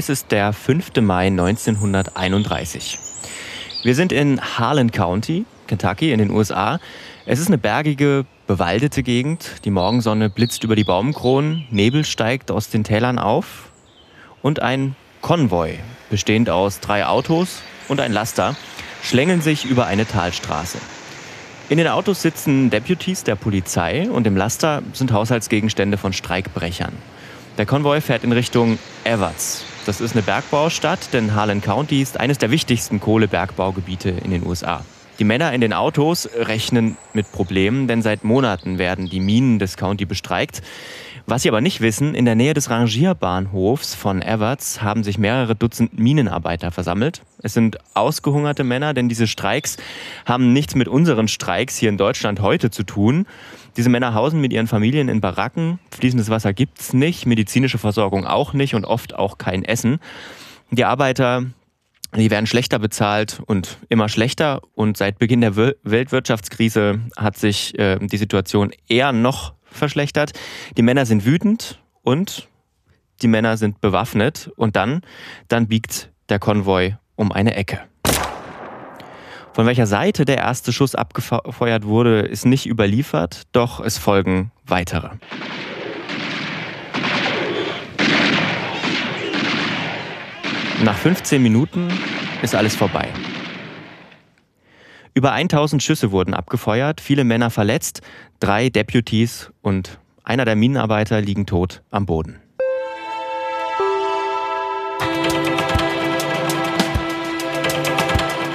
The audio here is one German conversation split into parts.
Es ist der 5. Mai 1931. Wir sind in Harlan County, Kentucky in den USA. Es ist eine bergige, bewaldete Gegend. Die Morgensonne blitzt über die Baumkronen, Nebel steigt aus den Tälern auf und ein Konvoi, bestehend aus drei Autos und ein Laster, schlängeln sich über eine Talstraße. In den Autos sitzen Deputies der Polizei und im Laster sind Haushaltsgegenstände von Streikbrechern. Der Konvoi fährt in Richtung Everts. Das ist eine Bergbaustadt, denn Harlan County ist eines der wichtigsten Kohlebergbaugebiete in den USA. Die Männer in den Autos rechnen mit Problemen, denn seit Monaten werden die Minen des County bestreikt. Was sie aber nicht wissen, in der Nähe des Rangierbahnhofs von Everts haben sich mehrere Dutzend Minenarbeiter versammelt. Es sind ausgehungerte Männer, denn diese Streiks haben nichts mit unseren Streiks hier in Deutschland heute zu tun. Diese Männer hausen mit ihren Familien in Baracken. Fließendes Wasser gibt's nicht, medizinische Versorgung auch nicht und oft auch kein Essen. Die Arbeiter die werden schlechter bezahlt und immer schlechter. Und seit Beginn der Weltwirtschaftskrise hat sich äh, die Situation eher noch verschlechtert. Die Männer sind wütend und die Männer sind bewaffnet. Und dann, dann biegt der Konvoi um eine Ecke. Von welcher Seite der erste Schuss abgefeuert wurde, ist nicht überliefert, doch es folgen weitere. Nach 15 Minuten ist alles vorbei. Über 1000 Schüsse wurden abgefeuert, viele Männer verletzt, drei Deputies und einer der Minenarbeiter liegen tot am Boden.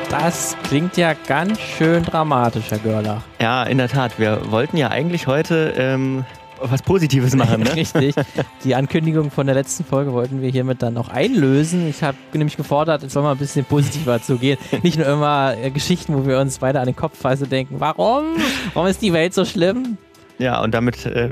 Das klingt ja ganz schön dramatisch, Herr Görlach. Ja, in der Tat. Wir wollten ja eigentlich heute ähm, was Positives machen. Ne? Richtig. Die Ankündigung von der letzten Folge wollten wir hiermit dann auch einlösen. Ich habe nämlich gefordert, es soll mal ein bisschen positiver zugehen. Nicht nur immer äh, Geschichten, wo wir uns beide an den Kopf fassen und denken, warum? Warum ist die Welt so schlimm? Ja, und damit äh,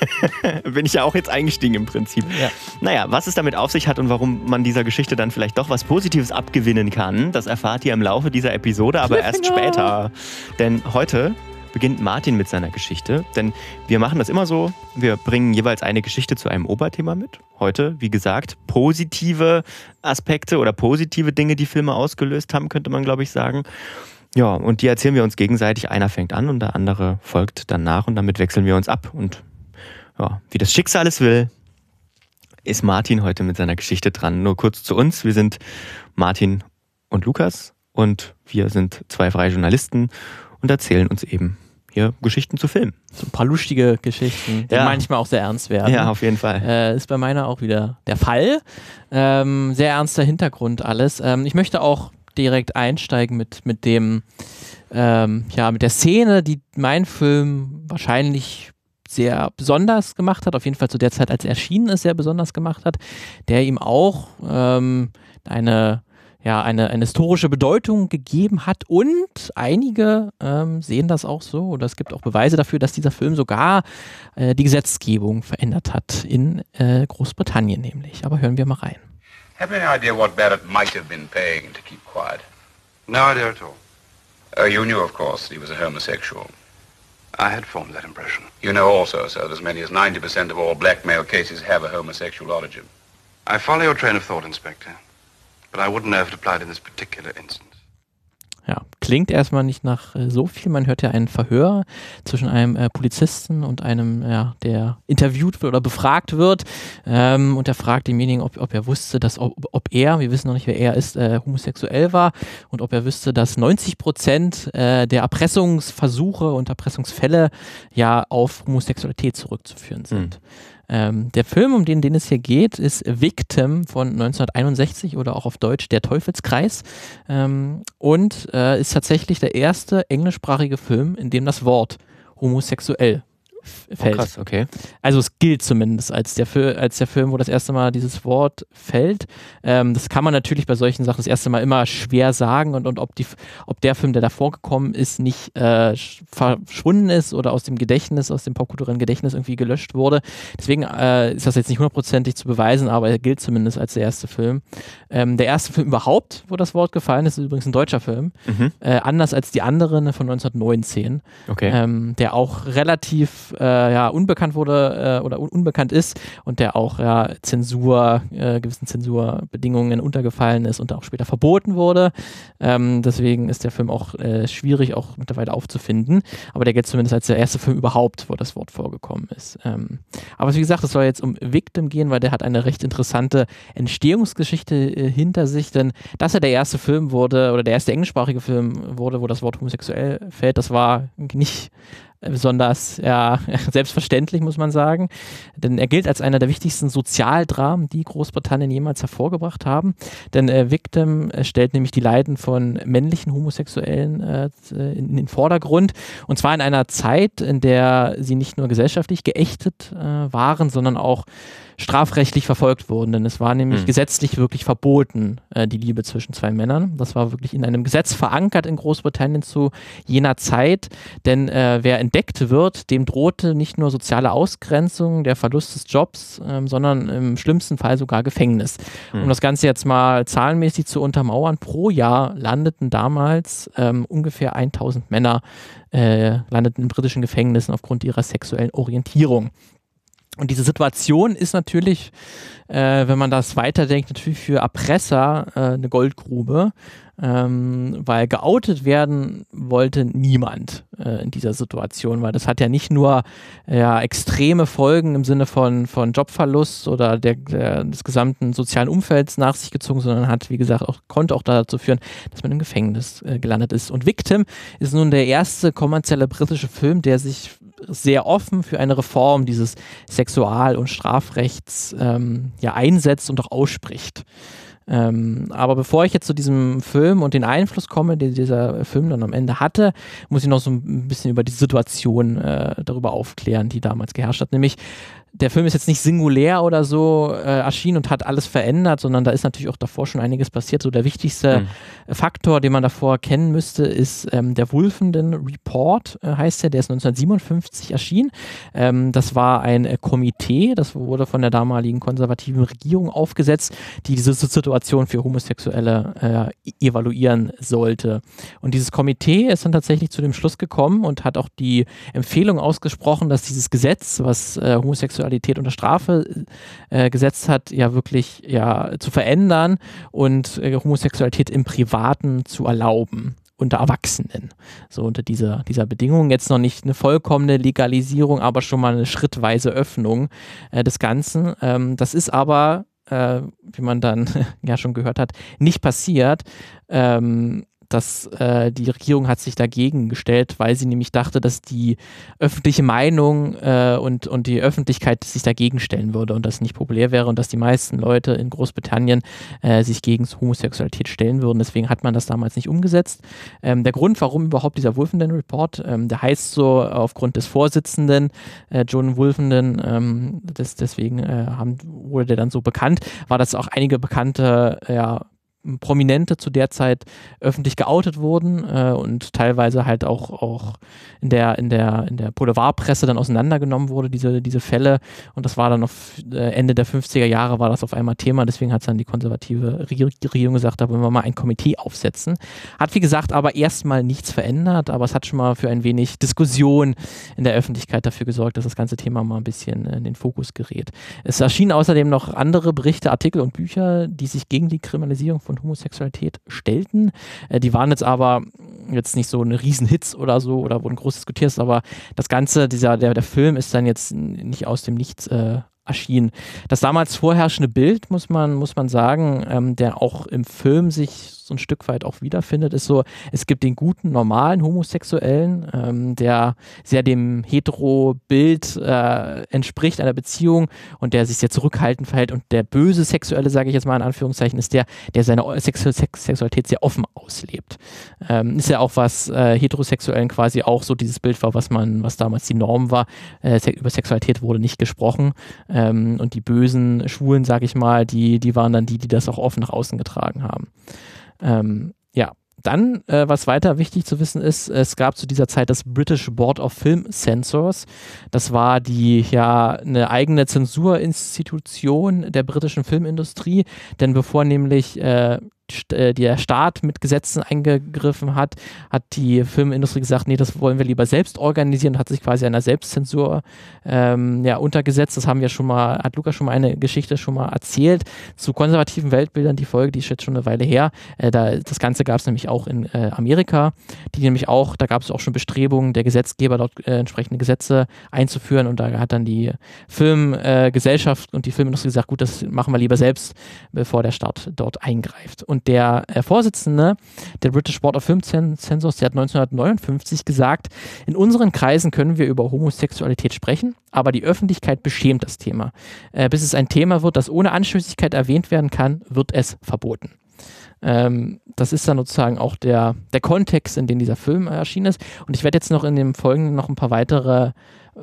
bin ich ja auch jetzt eingestiegen im Prinzip. Ja. Naja, was es damit auf sich hat und warum man dieser Geschichte dann vielleicht doch was Positives abgewinnen kann, das erfahrt ihr im Laufe dieser Episode, aber erst später. Denn heute beginnt Martin mit seiner Geschichte. Denn wir machen das immer so, wir bringen jeweils eine Geschichte zu einem Oberthema mit. Heute, wie gesagt, positive Aspekte oder positive Dinge, die Filme ausgelöst haben, könnte man, glaube ich, sagen. Ja, und die erzählen wir uns gegenseitig. Einer fängt an und der andere folgt dann nach und damit wechseln wir uns ab. Und ja, wie das Schicksal es will, ist Martin heute mit seiner Geschichte dran. Nur kurz zu uns. Wir sind Martin und Lukas und wir sind zwei freie Journalisten und erzählen uns eben hier Geschichten zu filmen. So ein paar lustige Geschichten, die ja. manchmal auch sehr ernst werden. Ja, auf jeden Fall. Äh, ist bei meiner auch wieder der Fall. Ähm, sehr ernster Hintergrund alles. Ähm, ich möchte auch direkt einsteigen mit, mit dem, ähm, ja, mit der Szene, die mein Film wahrscheinlich sehr besonders gemacht hat, auf jeden Fall zu der Zeit, als er erschienen ist, sehr besonders gemacht hat, der ihm auch ähm, eine ja, eine, eine historische Bedeutung gegeben hat und einige ähm, sehen das auch so oder es gibt auch Beweise dafür, dass dieser Film sogar äh, die Gesetzgebung verändert hat in äh, Großbritannien nämlich. Aber hören wir mal rein. Have you any idea what Barrett might have been paying to keep quiet? No idea at all. Uh, you knew, of course, that he was a homosexual. I had formed that impression. You know also, sir, that as many as 90% of all blackmail cases have a homosexual origin. I follow your train of thought, Inspector. But I wouldn't have applied in this particular instance. Ja, klingt erstmal nicht nach äh, so viel. Man hört ja ein Verhör zwischen einem äh, Polizisten und einem, ja, der interviewt wird oder befragt wird. Ähm, und er fragt demjenigen, ob, ob er wusste, dass ob, ob, er, wir wissen noch nicht, wer er ist, äh, homosexuell war und ob er wüsste, dass 90 Prozent äh, der Erpressungsversuche und Erpressungsfälle ja auf Homosexualität zurückzuführen sind. Mhm. Ähm, der Film, um den, den es hier geht, ist Victim von 1961 oder auch auf Deutsch Der Teufelskreis. Ähm, und äh, ist tatsächlich der erste englischsprachige Film, in dem das Wort homosexuell fällt. Oh, krass, okay. Also es gilt zumindest als der, als der Film, wo das erste Mal dieses Wort fällt. Ähm, das kann man natürlich bei solchen Sachen das erste Mal immer schwer sagen und, und ob, die, ob der Film, der davor gekommen ist, nicht äh, verschwunden ist oder aus dem Gedächtnis, aus dem popkulturellen Gedächtnis irgendwie gelöscht wurde. Deswegen äh, ist das jetzt nicht hundertprozentig zu beweisen, aber er gilt zumindest als der erste Film. Ähm, der erste Film überhaupt, wo das Wort gefallen ist, ist übrigens ein deutscher Film. Mhm. Äh, anders als die anderen von 1919, okay. ähm, der auch relativ äh, ja, unbekannt wurde äh, oder un unbekannt ist und der auch ja, Zensur, äh, gewissen Zensurbedingungen untergefallen ist und auch später verboten wurde. Ähm, deswegen ist der Film auch äh, schwierig auch mittlerweile aufzufinden. Aber der gilt zumindest als der erste Film überhaupt, wo das Wort vorgekommen ist. Ähm, aber wie gesagt, es soll jetzt um Victim gehen, weil der hat eine recht interessante Entstehungsgeschichte äh, hinter sich, denn dass er der erste Film wurde oder der erste englischsprachige Film wurde, wo das Wort homosexuell fällt, das war nicht besonders ja, selbstverständlich, muss man sagen. Denn er gilt als einer der wichtigsten Sozialdramen, die Großbritannien jemals hervorgebracht haben. Denn äh, Victim stellt nämlich die Leiden von männlichen Homosexuellen äh, in den Vordergrund. Und zwar in einer Zeit, in der sie nicht nur gesellschaftlich geächtet äh, waren, sondern auch strafrechtlich verfolgt wurden. Denn es war nämlich mhm. gesetzlich wirklich verboten, äh, die Liebe zwischen zwei Männern. Das war wirklich in einem Gesetz verankert in Großbritannien zu jener Zeit. Denn äh, wer entdeckt wird, dem drohte nicht nur soziale Ausgrenzung, der Verlust des Jobs, ähm, sondern im schlimmsten Fall sogar Gefängnis. Mhm. Um das Ganze jetzt mal zahlenmäßig zu untermauern, pro Jahr landeten damals ähm, ungefähr 1000 Männer äh, landeten in britischen Gefängnissen aufgrund ihrer sexuellen Orientierung. Und diese Situation ist natürlich, äh, wenn man das weiterdenkt, natürlich für Erpresser äh, eine Goldgrube, ähm, weil geoutet werden wollte niemand äh, in dieser Situation, weil das hat ja nicht nur ja, extreme Folgen im Sinne von, von Jobverlust oder der, der, des gesamten sozialen Umfelds nach sich gezogen, sondern hat, wie gesagt, auch, konnte auch dazu führen, dass man im Gefängnis äh, gelandet ist. Und Victim ist nun der erste kommerzielle britische Film, der sich sehr offen für eine Reform dieses Sexual- und Strafrechts ähm, ja, einsetzt und auch ausspricht. Ähm, aber bevor ich jetzt zu diesem Film und den Einfluss komme, den dieser Film dann am Ende hatte, muss ich noch so ein bisschen über die Situation äh, darüber aufklären, die damals geherrscht hat. Nämlich der Film ist jetzt nicht singulär oder so äh, erschienen und hat alles verändert, sondern da ist natürlich auch davor schon einiges passiert. So der wichtigste mhm. Faktor, den man davor kennen müsste, ist ähm, der Wolfenden Report, äh, heißt der, der ist 1957 erschienen. Ähm, das war ein äh, Komitee, das wurde von der damaligen konservativen Regierung aufgesetzt, die diese Situation für Homosexuelle äh, e-, evaluieren sollte. Und dieses Komitee ist dann tatsächlich zu dem Schluss gekommen und hat auch die Empfehlung ausgesprochen, dass dieses Gesetz, was äh, Homosexuelle Homosexualität unter Strafe äh, gesetzt hat, ja wirklich ja zu verändern und äh, Homosexualität im Privaten zu erlauben unter Erwachsenen. So unter dieser, dieser Bedingung. Jetzt noch nicht eine vollkommene Legalisierung, aber schon mal eine schrittweise Öffnung äh, des Ganzen. Ähm, das ist aber, äh, wie man dann ja schon gehört hat, nicht passiert. Ähm, dass äh, die Regierung hat sich dagegen gestellt, weil sie nämlich dachte, dass die öffentliche Meinung äh, und, und die Öffentlichkeit sich dagegen stellen würde und das nicht populär wäre und dass die meisten Leute in Großbritannien äh, sich gegen Homosexualität stellen würden. Deswegen hat man das damals nicht umgesetzt. Ähm, der Grund, warum überhaupt dieser Wolfenden Report, ähm, der heißt so aufgrund des Vorsitzenden äh, John Wolfenden, ähm, das, deswegen äh, haben, wurde der dann so bekannt, war, dass auch einige bekannte ja, Prominente zu der Zeit öffentlich geoutet wurden äh, und teilweise halt auch, auch in der, in der, in der Boulevardpresse dann auseinandergenommen wurde, diese, diese Fälle. Und das war dann auf äh, Ende der 50er Jahre war das auf einmal Thema. Deswegen hat dann die konservative Regierung gesagt, da wollen wir mal ein Komitee aufsetzen. Hat wie gesagt aber erstmal nichts verändert, aber es hat schon mal für ein wenig Diskussion in der Öffentlichkeit dafür gesorgt, dass das ganze Thema mal ein bisschen in den Fokus gerät. Es erschienen außerdem noch andere Berichte, Artikel und Bücher, die sich gegen die Kriminalisierung von und Homosexualität stellten. Äh, die waren jetzt aber jetzt nicht so eine Riesenhits oder so oder wurden groß diskutiert, aber das Ganze, dieser, der, der Film ist dann jetzt nicht aus dem Nichts äh, erschienen. Das damals vorherrschende Bild, muss man, muss man sagen, ähm, der auch im Film sich so ein Stück weit auch wiederfindet, ist so, es gibt den guten, normalen Homosexuellen, ähm, der sehr dem Hetero-Bild äh, entspricht einer Beziehung und der sich sehr zurückhaltend verhält und der böse Sexuelle, sage ich jetzt mal in Anführungszeichen, ist der, der seine Sexu Sex Sexualität sehr offen auslebt. Ähm, ist ja auch was äh, Heterosexuellen quasi auch so dieses Bild war, was man, was damals die Norm war. Äh, über Sexualität wurde nicht gesprochen ähm, und die bösen Schwulen, sage ich mal, die, die waren dann die, die das auch offen nach außen getragen haben. Ähm, ja, dann, äh, was weiter wichtig zu wissen ist, es gab zu dieser Zeit das British Board of Film Censors. Das war die ja eine eigene Zensurinstitution der britischen Filmindustrie, denn bevor nämlich äh, der Staat mit Gesetzen eingegriffen hat, hat die Filmindustrie gesagt, nee, das wollen wir lieber selbst organisieren, hat sich quasi einer Selbstzensur ähm, ja, untergesetzt. Das haben wir schon mal, hat Lukas schon mal eine Geschichte schon mal erzählt zu konservativen Weltbildern. Die Folge, die ist jetzt schon eine Weile her. Äh, da, das Ganze gab es nämlich auch in äh, Amerika, die nämlich auch, da gab es auch schon Bestrebungen der Gesetzgeber, dort äh, entsprechende Gesetze einzuführen und da hat dann die Filmgesellschaft und die Filmindustrie gesagt, gut, das machen wir lieber selbst, bevor der Staat dort eingreift. Und und der äh, Vorsitzende der British Board of Film Censors, der hat 1959 gesagt, in unseren Kreisen können wir über Homosexualität sprechen, aber die Öffentlichkeit beschämt das Thema. Äh, bis es ein Thema wird, das ohne Anstößigkeit erwähnt werden kann, wird es verboten. Ähm, das ist dann sozusagen auch der, der Kontext, in dem dieser Film erschienen ist. Und ich werde jetzt noch in dem Folgenden noch ein paar weitere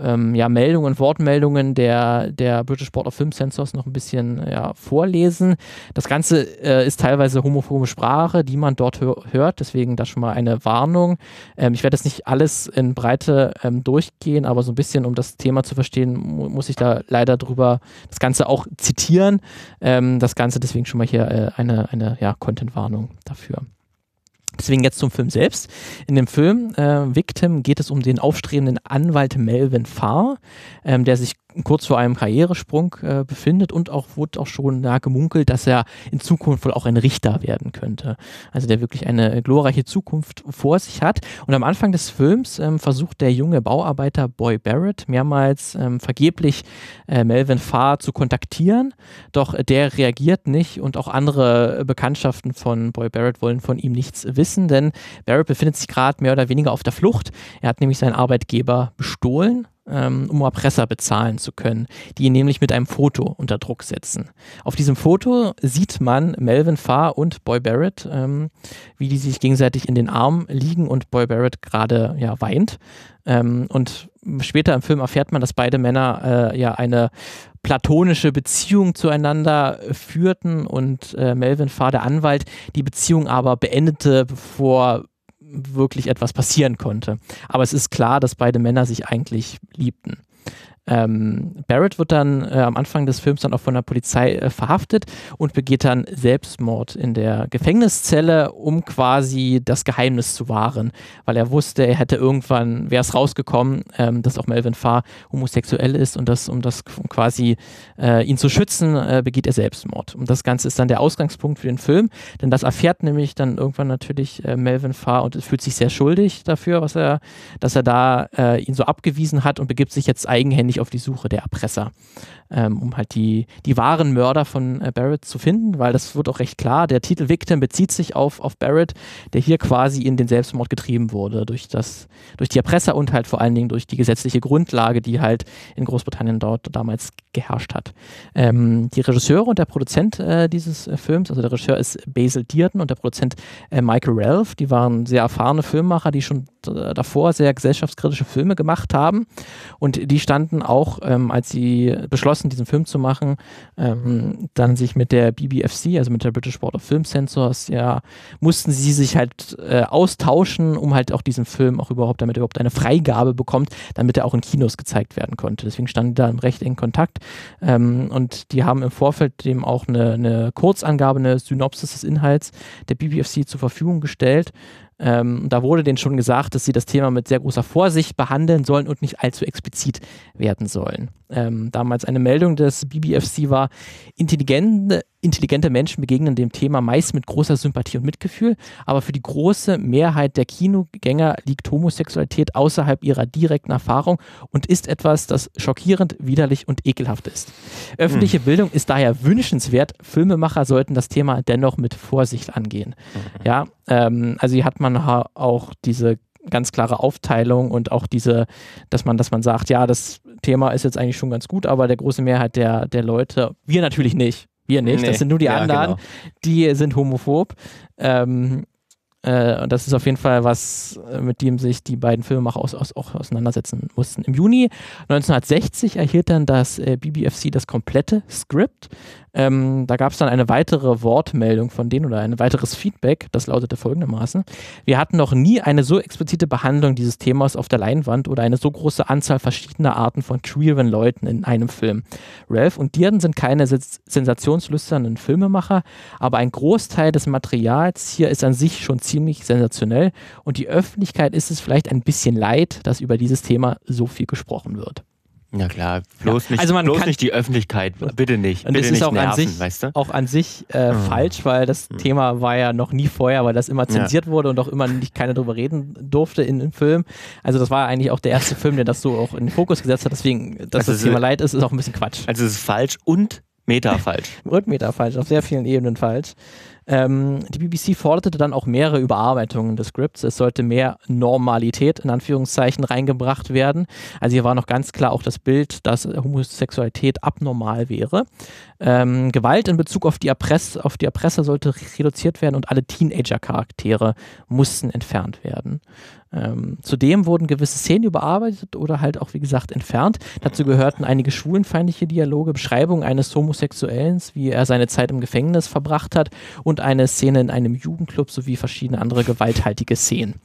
ähm, ja, Meldungen, Wortmeldungen der, der British Board of Film Censors noch ein bisschen ja, vorlesen. Das Ganze äh, ist teilweise homophobe Sprache, die man dort hör hört, deswegen da schon mal eine Warnung. Ähm, ich werde jetzt nicht alles in Breite ähm, durchgehen, aber so ein bisschen, um das Thema zu verstehen, mu muss ich da leider drüber das Ganze auch zitieren. Ähm, das Ganze deswegen schon mal hier äh, eine, eine ja, Content-Warnung dafür. Deswegen jetzt zum Film selbst. In dem Film äh, Victim geht es um den aufstrebenden Anwalt Melvin Farr, ähm, der sich kurz vor einem Karrieresprung äh, befindet und auch wurde auch schon ja, gemunkelt, dass er in Zukunft wohl auch ein Richter werden könnte. Also der wirklich eine glorreiche Zukunft vor sich hat. Und am Anfang des Films ähm, versucht der junge Bauarbeiter Boy Barrett mehrmals ähm, vergeblich äh, Melvin Farr zu kontaktieren, doch der reagiert nicht und auch andere Bekanntschaften von Boy Barrett wollen von ihm nichts wissen, denn Barrett befindet sich gerade mehr oder weniger auf der Flucht. Er hat nämlich seinen Arbeitgeber bestohlen ähm, um Erpresser bezahlen zu können, die ihn nämlich mit einem Foto unter Druck setzen. Auf diesem Foto sieht man Melvin Farr und Boy Barrett, ähm, wie die sich gegenseitig in den Arm liegen und Boy Barrett gerade ja, weint. Ähm, und später im Film erfährt man, dass beide Männer äh, ja eine platonische Beziehung zueinander führten und äh, Melvin Farr, der Anwalt, die Beziehung aber beendete, bevor wirklich etwas passieren konnte. Aber es ist klar, dass beide Männer sich eigentlich liebten. Ähm, Barrett wird dann äh, am Anfang des Films dann auch von der Polizei äh, verhaftet und begeht dann Selbstmord in der Gefängniszelle, um quasi das Geheimnis zu wahren, weil er wusste, er hätte irgendwann, wäre es rausgekommen, ähm, dass auch Melvin Farr homosexuell ist und das, um das quasi äh, ihn zu schützen, äh, begeht er Selbstmord. Und das Ganze ist dann der Ausgangspunkt für den Film, denn das erfährt nämlich dann irgendwann natürlich äh, Melvin Farr und fühlt sich sehr schuldig dafür, was er, dass er da äh, ihn so abgewiesen hat und begibt sich jetzt eigenhändig ständig auf die Suche der Erpresser, ähm, um halt die, die wahren Mörder von äh, Barrett zu finden, weil das wird auch recht klar. Der Titel Victim bezieht sich auf, auf Barrett, der hier quasi in den Selbstmord getrieben wurde durch, das, durch die Erpresser und halt vor allen Dingen durch die gesetzliche Grundlage, die halt in Großbritannien dort damals geherrscht hat. Ähm, die Regisseure und der Produzent äh, dieses äh, Films, also der Regisseur ist Basil Dearden und der Produzent äh, Michael Ralph, die waren sehr erfahrene Filmemacher, die schon äh, davor sehr gesellschaftskritische Filme gemacht haben und die standen auch, ähm, als sie beschlossen, diesen Film zu machen, ähm, dann sich mit der BBFC, also mit der British Board of Film Censors, ja, mussten sie sich halt äh, austauschen, um halt auch diesen Film auch überhaupt, damit er überhaupt eine Freigabe bekommt, damit er auch in Kinos gezeigt werden konnte. Deswegen standen die da im recht engen Kontakt ähm, und die haben im Vorfeld dem auch eine, eine Kurzangabe, eine Synopsis des Inhalts der BBFC zur Verfügung gestellt. Ähm, da wurde denen schon gesagt, dass sie das Thema mit sehr großer Vorsicht behandeln sollen und nicht allzu explizit werden sollen. Ähm, damals eine Meldung des BBFC war, intelligente, intelligente Menschen begegnen dem Thema meist mit großer Sympathie und Mitgefühl, aber für die große Mehrheit der Kinogänger liegt Homosexualität außerhalb ihrer direkten Erfahrung und ist etwas, das schockierend, widerlich und ekelhaft ist. Öffentliche hm. Bildung ist daher wünschenswert. Filmemacher sollten das Thema dennoch mit Vorsicht angehen. Mhm. Ja, ähm, also hier hat man auch diese ganz klare Aufteilung und auch diese, dass man, dass man sagt, ja, das Thema ist jetzt eigentlich schon ganz gut, aber der große Mehrheit der, der Leute, wir natürlich nicht. Wir nicht, nee, das sind nur die ja, anderen, genau. die sind homophob. Ähm, Äh, das ist auf jeden Fall was, äh, mit dem sich die beiden Filmemacher aus, aus, auch auseinandersetzen mussten. Im Juni 1960 erhielt dann das äh, BBFC das komplette Skript. Ähm, da gab es dann eine weitere Wortmeldung von denen oder ein weiteres Feedback, das lautete folgendermaßen. Wir hatten noch nie eine so explizite Behandlung dieses Themas auf der Leinwand oder eine so große Anzahl verschiedener Arten von queeren Leuten in einem Film. Ralph und Dearden sind keine sensationslüsternen Filmemacher, aber ein Großteil des Materials hier ist an sich schon ziemlich sensationell und die Öffentlichkeit ist es vielleicht ein bisschen leid, dass über dieses Thema so viel gesprochen wird. Ja klar, bloß, ja. Nicht, also bloß nicht die Öffentlichkeit, bitte nicht. Und bitte das ist auch nerven, an sich, weißt du? auch an sich äh, mhm. falsch, weil das mhm. Thema war ja noch nie vorher, weil das immer zensiert ja. wurde und auch immer nicht keiner darüber reden durfte in dem Film. Also das war eigentlich auch der erste Film, der das so auch in den Fokus gesetzt hat. Deswegen, dass also das Thema leid ist, ist auch ein bisschen Quatsch. Also es ist falsch und Meta falsch. und Meta falsch, auf sehr vielen Ebenen falsch. Ähm, die BBC forderte dann auch mehrere Überarbeitungen des Scripts. Es sollte mehr Normalität in Anführungszeichen reingebracht werden. Also hier war noch ganz klar auch das Bild, dass Homosexualität abnormal wäre. Ähm, Gewalt in Bezug auf die, Erpress auf die Erpresser sollte reduziert werden und alle Teenager-Charaktere mussten entfernt werden. Ähm, zudem wurden gewisse Szenen überarbeitet oder halt auch, wie gesagt, entfernt. Dazu gehörten einige schwulenfeindliche Dialoge, Beschreibung eines Homosexuellen, wie er seine Zeit im Gefängnis verbracht hat und eine Szene in einem Jugendclub sowie verschiedene andere gewalthaltige Szenen.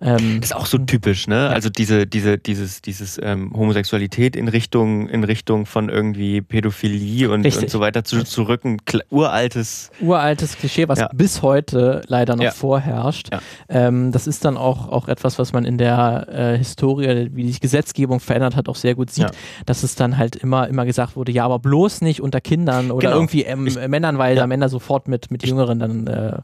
Ähm, das ist auch so typisch, ne? Ja. Also diese, diese, dieses, dieses ähm, Homosexualität in Richtung, in Richtung von irgendwie Pädophilie und, und so weiter zu, zurück. Ein uraltes. Uraltes Klischee, was ja. bis heute leider noch ja. vorherrscht. Ähm, das ist dann auch, auch etwas, etwas, was man in der äh, Historie, wie sich Gesetzgebung verändert hat, auch sehr gut sieht, ja. dass es dann halt immer, immer gesagt wurde, ja, aber bloß nicht unter Kindern oder genau. irgendwie ähm, ich, Männern, weil ja. da Männer sofort mit, mit Jüngeren dann äh,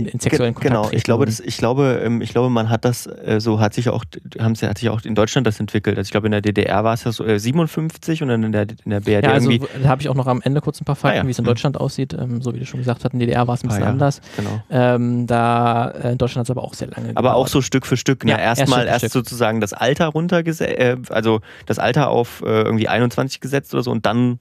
in, sexuellen Kontakt Genau, ich glaube, das, ich glaube, ähm, ich glaube, man hat das, äh, so hat sich auch, haben sie, hat sich auch in Deutschland das entwickelt. Also ich glaube, in der DDR war es ja so äh, 57 und dann in der, in der BRD ja, also, irgendwie. Da habe ich auch noch am Ende kurz ein paar Fakten, ah, ja. wie es in mhm. Deutschland mhm. aussieht. Ähm, so wie du schon gesagt hast, in der DDR war es ein bisschen ah, ja. anders. Genau. Ähm, da äh, in Deutschland hat es aber auch sehr lange Aber gedauert. auch so Stück für Stück. Ne? Ja, Erstmal erst, erst sozusagen das Alter runtergesetzt, äh, also das Alter auf äh, irgendwie 21 gesetzt oder so und dann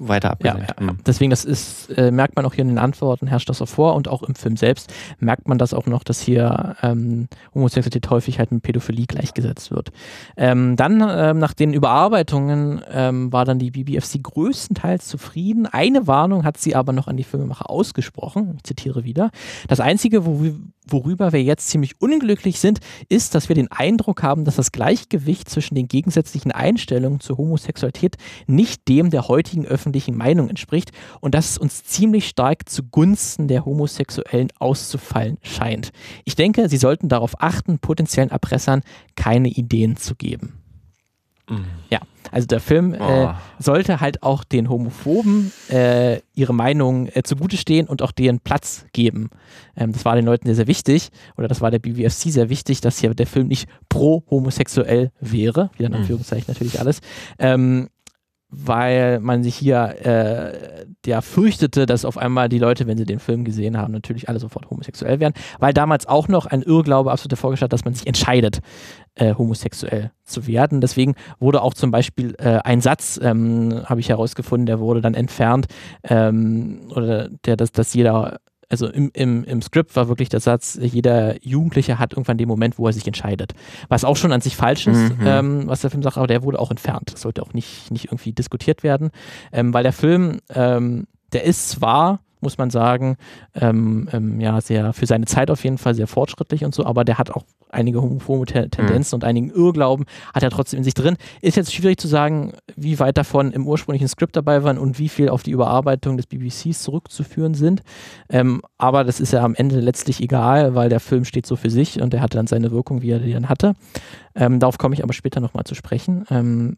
weiter abgesenkt. Ja, ja. Mhm. Deswegen, das ist, äh, merkt man auch hier in den Antworten, herrscht das auch vor und auch im Film selbst merkt man das auch noch, dass hier ähm, Homosexualität häufig halt mit Pädophilie gleichgesetzt wird. Ähm, dann, ähm, nach den Überarbeitungen, ähm, war dann die BBFC größtenteils zufrieden. Eine Warnung hat sie aber noch an die Filmemacher ausgesprochen. Ich zitiere wieder. Das Einzige, wo, worüber wir jetzt ziemlich unglücklich sind, ist, dass wir den Eindruck haben, dass das Gleichgewicht zwischen den gegensätzlichen Einstellungen zur Homosexualität nicht dem der heutigen öffentlichen Meinung entspricht und dass es uns ziemlich stark zugunsten der Homosexuellen auszufallen scheint. Ich denke, Sie sollten darauf achten, potenziellen Erpressern keine Ideen zu geben. Mhm. Ja, also der Film äh, oh. sollte halt auch den Homophoben äh, ihre Meinung äh, zugute stehen und auch deren Platz geben. Ähm, das war den Leuten sehr, sehr wichtig, oder das war der BBFC sehr wichtig, dass hier der Film nicht pro-homosexuell wäre, wieder in mhm. Anführungszeichen mhm. natürlich alles. Ähm, weil man sich hier äh, ja fürchtete, dass auf einmal die Leute, wenn sie den Film gesehen haben, natürlich alle sofort homosexuell wären, weil damals auch noch ein Irrglaube absolut vorgestellt, dass man sich entscheidet, äh, homosexuell zu werden. Deswegen wurde auch zum Beispiel äh, ein Satz, ähm, habe ich herausgefunden, der wurde dann entfernt, ähm, oder der, dass, dass jeder also im, im, im Skript war wirklich der Satz, jeder Jugendliche hat irgendwann den Moment, wo er sich entscheidet. Was auch schon an sich falsch ist, mhm. ähm, was der Film sagt, aber der wurde auch entfernt. Das sollte auch nicht, nicht irgendwie diskutiert werden, ähm, weil der Film, ähm, der ist zwar muss man sagen, ähm, ähm, ja, sehr für seine Zeit auf jeden Fall sehr fortschrittlich und so, aber der hat auch einige homophobe Tendenzen mhm. und einigen Irrglauben hat er trotzdem in sich drin. Ist jetzt schwierig zu sagen, wie weit davon im ursprünglichen Skript dabei waren und wie viel auf die Überarbeitung des BBCs zurückzuführen sind. Ähm, aber das ist ja am Ende letztlich egal, weil der Film steht so für sich und er hatte dann seine Wirkung, wie er die dann hatte. Ähm, darauf komme ich aber später nochmal zu sprechen. Ähm,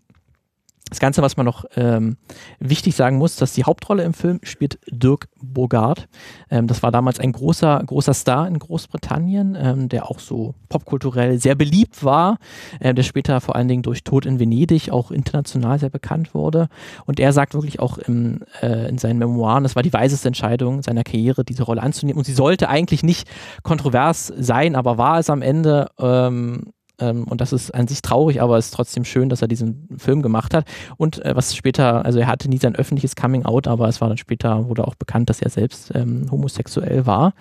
das Ganze, was man noch ähm, wichtig sagen muss, dass die Hauptrolle im Film spielt Dirk Bogart. Ähm, das war damals ein großer, großer Star in Großbritannien, ähm, der auch so popkulturell sehr beliebt war, äh, der später vor allen Dingen durch Tod in Venedig auch international sehr bekannt wurde. Und er sagt wirklich auch im, äh, in seinen Memoiren, das war die weiseste Entscheidung seiner Karriere, diese Rolle anzunehmen. Und sie sollte eigentlich nicht kontrovers sein, aber war es am Ende. Ähm, Ähm, und das ist an sich traurig, aber es ist trotzdem schön, dass er diesen Film gemacht hat. Und äh, was später, also er hatte nie sein öffentliches Coming Out, aber es war dann später, wurde auch bekannt, dass er selbst ähm, homosexuell war.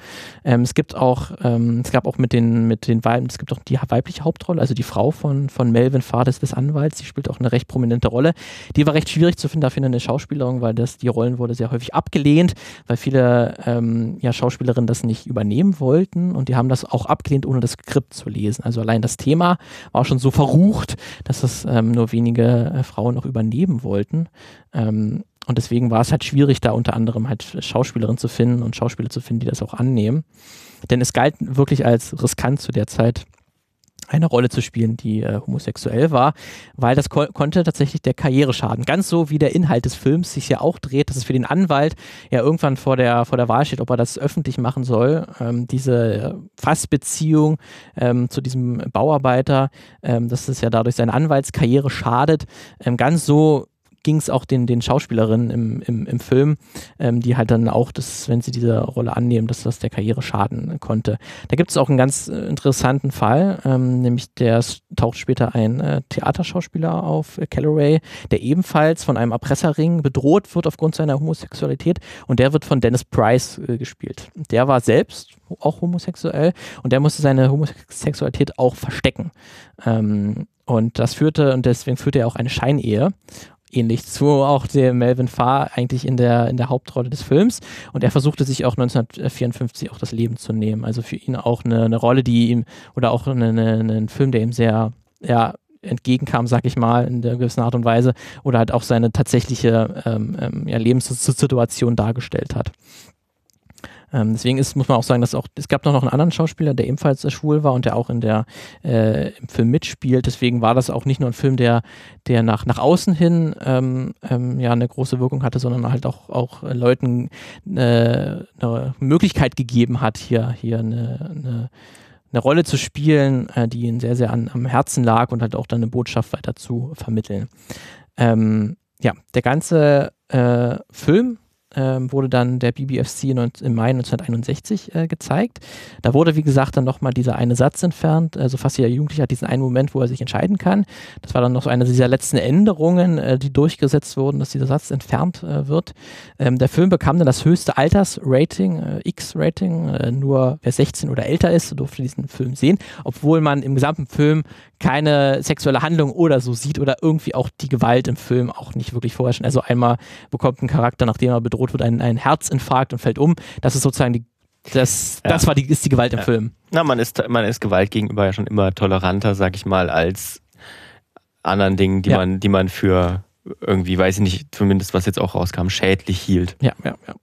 Ähm, es gibt auch, ähm, es gab auch mit den, mit den Weiben, es gibt auch die weibliche Hauptrolle, also die Frau von, von Melvin Fades des Anwalts, die spielt auch eine recht prominente Rolle. Die war recht schwierig zu finden, dafür eine Schauspielerin, weil das, die Rollen wurde sehr häufig abgelehnt, weil viele ähm, ja, Schauspielerinnen das nicht übernehmen wollten und die haben das auch abgelehnt, ohne das Skript zu lesen. Also allein das Thema war schon so verrucht, dass das ähm, nur wenige äh, Frauen noch übernehmen wollten. Ähm, und deswegen war es halt schwierig, da unter anderem halt Schauspielerinnen zu finden und Schauspieler zu finden, die das auch annehmen. Denn es galt wirklich als riskant zu der Zeit, eine Rolle zu spielen, die äh, homosexuell war, weil das ko konnte tatsächlich der Karriere schaden. Ganz so wie der Inhalt des Films sich ja auch dreht, dass es für den Anwalt ja irgendwann vor der, vor der Wahl steht, ob er das öffentlich machen soll. Ähm, diese Fassbeziehung ähm, zu diesem Bauarbeiter, ähm, dass es ja dadurch seine Anwaltskarriere schadet. Ähm, ganz so ging es auch den, den Schauspielerinnen im, im, im Film, ähm, die halt dann auch, das, wenn sie diese Rolle annehmen, dass das der Karriere schaden konnte. Da gibt es auch einen ganz äh, interessanten Fall, ähm, nämlich der taucht später ein äh, Theaterschauspieler auf, äh, Calloway, der ebenfalls von einem Erpresserring bedroht wird aufgrund seiner Homosexualität und der wird von Dennis Price äh, gespielt. Der war selbst auch homosexuell und der musste seine Homosexualität auch verstecken. Ähm, und das führte, und deswegen führte er auch eine Scheinehe ähnlich zu auch dem Melvin Farr eigentlich in der, in der Hauptrolle des Films. Und er versuchte sich auch 1954 auch das Leben zu nehmen. Also für ihn auch eine, eine Rolle, die ihm, oder auch ein Film, der ihm sehr, ja, entgegenkam, sag ich mal, in der gewissen Art und Weise, oder halt auch seine tatsächliche ähm, ähm, ja, Lebenssituation dargestellt hat. Ähm, deswegen ist, muss man auch sagen, dass auch, es gab noch einen anderen Schauspieler, der ebenfalls schwul war und der auch in der, äh, im Film mitspielt. Deswegen war das auch nicht nur ein Film, der, der nach, nach außen hin ähm, ähm, ja eine große Wirkung hatte, sondern halt auch, auch Leuten äh, eine Möglichkeit gegeben hat, hier, hier eine, eine eine Rolle zu spielen, äh, die ihnen sehr, sehr an, am Herzen lag und halt auch dann eine Botschaft weiter zu vermitteln. Ähm, ja, der ganze äh, Film ähm, wurde dann der BBFC im Mai 1961 äh, gezeigt. Da wurde, wie gesagt, dann nochmal dieser eine Satz entfernt. Also fast jeder Jugendliche hat diesen einen Moment, wo er sich entscheiden kann. Das war dann noch so eine dieser letzten Änderungen, äh, die durchgesetzt wurden, dass dieser Satz entfernt äh, wird. Ähm, der Film bekam dann das höchste Altersrating, äh, X-Rating. Äh, nur wer 16 oder älter ist, durfte diesen Film sehen, obwohl man im gesamten Film keine sexuelle Handlung oder so sieht oder irgendwie auch die Gewalt im Film auch nicht wirklich vorherrschen. Also einmal bekommt ein Charakter, nachdem er bedroht wird, einen, einen Herzinfarkt und fällt um. Das ist sozusagen die das, das war die, ist die Gewalt im ja. Film. Na, man ist, man ist Gewalt gegenüber ja schon immer toleranter, sag ich mal, als anderen Dingen, die ja. man, die man für irgendwie, weiß ich nicht, zumindest was jetzt auch rauskam, schädlich hielt. Ja, ja, ja.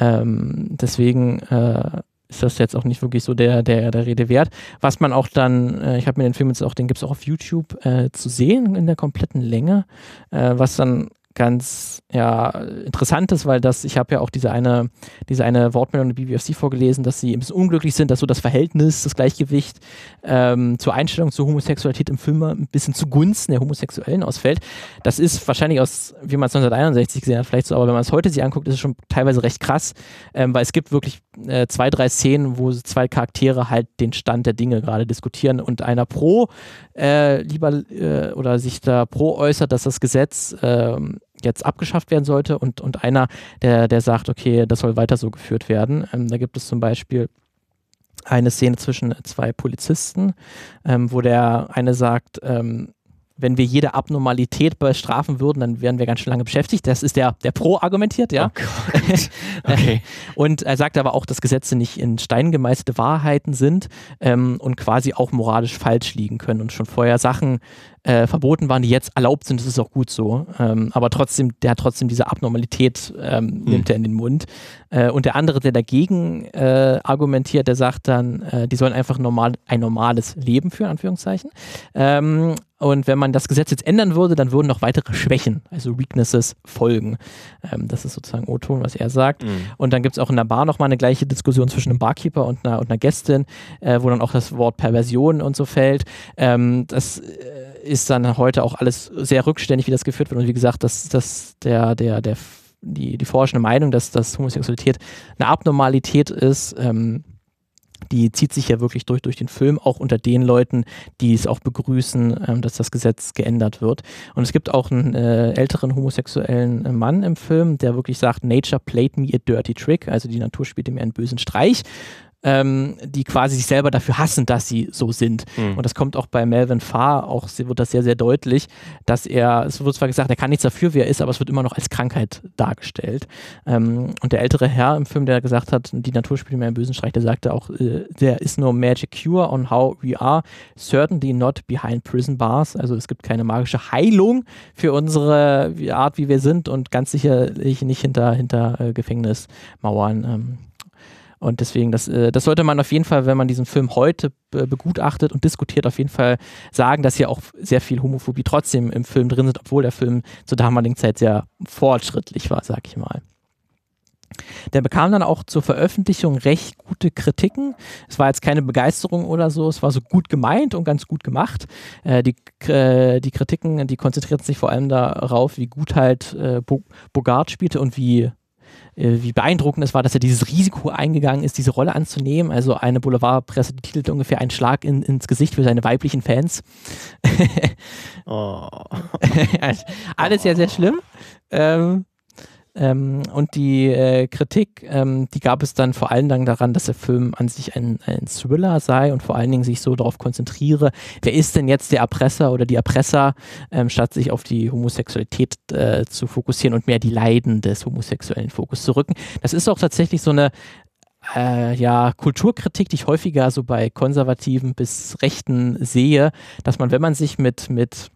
Ähm, deswegen äh, ist das jetzt auch nicht wirklich so der, der, der Rede wert. Was man auch dann, äh, ich habe mir den Film jetzt auch, den gibt es auch auf YouTube äh, zu sehen in der kompletten Länge, äh, was dann ganz ja, interessant ist, weil das, ich habe ja auch diese eine, diese eine Wortmeldung der BBFC vorgelesen, dass sie ein bisschen unglücklich sind, dass so das Verhältnis, das Gleichgewicht ähm, zur Einstellung zur Homosexualität im Film ein bisschen zugunsten der Homosexuellen ausfällt. Das ist wahrscheinlich aus, wie man es 1961 gesehen hat, vielleicht so, aber wenn man es heute sich anguckt, ist es schon teilweise recht krass, ähm, weil es gibt wirklich äh, zwei, drei Szenen, wo zwei Charaktere halt den Stand der Dinge gerade diskutieren und einer pro äh, lieber äh, oder sich da pro äußert, dass das Gesetz ähm, jetzt abgeschafft werden sollte und, und einer, der, der sagt, okay, das soll weiter so geführt werden. Ähm, da gibt es zum Beispiel eine Szene zwischen zwei Polizisten, ähm, wo der eine sagt, ähm, wenn wir jede Abnormalität bestrafen würden, dann wären wir ganz schön lange beschäftigt. Das ist der, der Pro argumentiert, ja. Oh okay. und er sagt aber auch, dass Gesetze nicht in Stein gemeißelte Wahrheiten sind ähm, und quasi auch moralisch falsch liegen können und schon vorher Sachen äh, verboten waren, die jetzt erlaubt sind, das ist auch gut so. Ähm, aber trotzdem, der hat trotzdem diese Abnormalität, ähm, hm. nimmt er in den Mund. Äh, und der andere, der dagegen äh, argumentiert, der sagt dann, äh, die sollen einfach normal, ein normales Leben führen, Anführungszeichen. Ähm, und wenn man das Gesetz jetzt ändern würde, dann würden noch weitere Schwächen, also Weaknesses, folgen. Ähm, das ist sozusagen O-Ton, was er sagt. Mhm. Und dann gibt es auch in der Bar nochmal eine gleiche Diskussion zwischen einem Barkeeper und einer, und einer Gästin, äh, wo dann auch das Wort Perversion und so fällt. Ähm, das äh, ist dann heute auch alles sehr rückständig, wie das geführt wird. Und wie gesagt, dass, dass der, der, der, die, die forschende Meinung, dass, dass Homosexualität eine Abnormalität ist, ähm, die zieht sich ja wirklich durch, durch den Film, auch unter den Leuten, die es auch begrüßen, ähm, dass das Gesetz geändert wird. Und es gibt auch einen äh, älteren homosexuellen äh, Mann im Film, der wirklich sagt, Nature played me a dirty trick, also die Natur spielte mir einen bösen Streich ähm, die quasi sich selber dafür hassen, dass sie so sind. Mhm. Und das kommt auch bei Melvin Farr, auch wird das sehr, sehr deutlich, dass er, es wird zwar gesagt, er kann nichts dafür, wie er ist, aber es wird immer noch als Krankheit dargestellt. Ähm, und der ältere Herr im Film, der gesagt hat, die Natur spielt mir einen bösen Streich, der sagte auch, äh, there is no magic cure on how we are, certainly not behind prison bars. Also es gibt keine magische Heilung für unsere Art, wie wir sind und ganz sicherlich nicht hinter, hinter äh, Gefängnismauern. Ähm, und deswegen, das, äh, das sollte man auf jeden Fall, wenn man diesen Film heute begutachtet und diskutiert, auf jeden Fall sagen, dass hier auch sehr viel Homophobie trotzdem im Film drin sind, obwohl der Film zur damaligen Zeit sehr fortschrittlich war, sag ich mal. Der bekam dann auch zur Veröffentlichung recht gute Kritiken. Es war jetzt keine Begeisterung oder so, es war so gut gemeint und ganz gut gemacht. Äh, die, äh, die Kritiken, die konzentrierten sich vor allem darauf, wie gut halt äh, Bogart spielte und wie äh, wie beeindruckend es war, dass er dieses Risiko eingegangen ist, diese Rolle anzunehmen. Also eine Boulevardpresse titelte ungefähr einen Schlag in, ins Gesicht für seine weiblichen Fans. oh. Alles sehr, sehr schlimm. Ähm, ähm, und die äh, Kritik, ähm, die gab es dann vor allen Dingen daran, dass der Film an sich ein, ein Thriller sei und vor allen Dingen sich so darauf konzentriere, wer ist denn jetzt der Erpresser oder die Erpresser, ähm, statt sich auf die Homosexualität äh, zu fokussieren und mehr die Leiden des homosexuellen Fokus zu rücken. Das ist auch tatsächlich so eine äh, ja, Kulturkritik, die ich häufiger so bei Konservativen bis Rechten sehe, dass man, wenn man sich mit, mit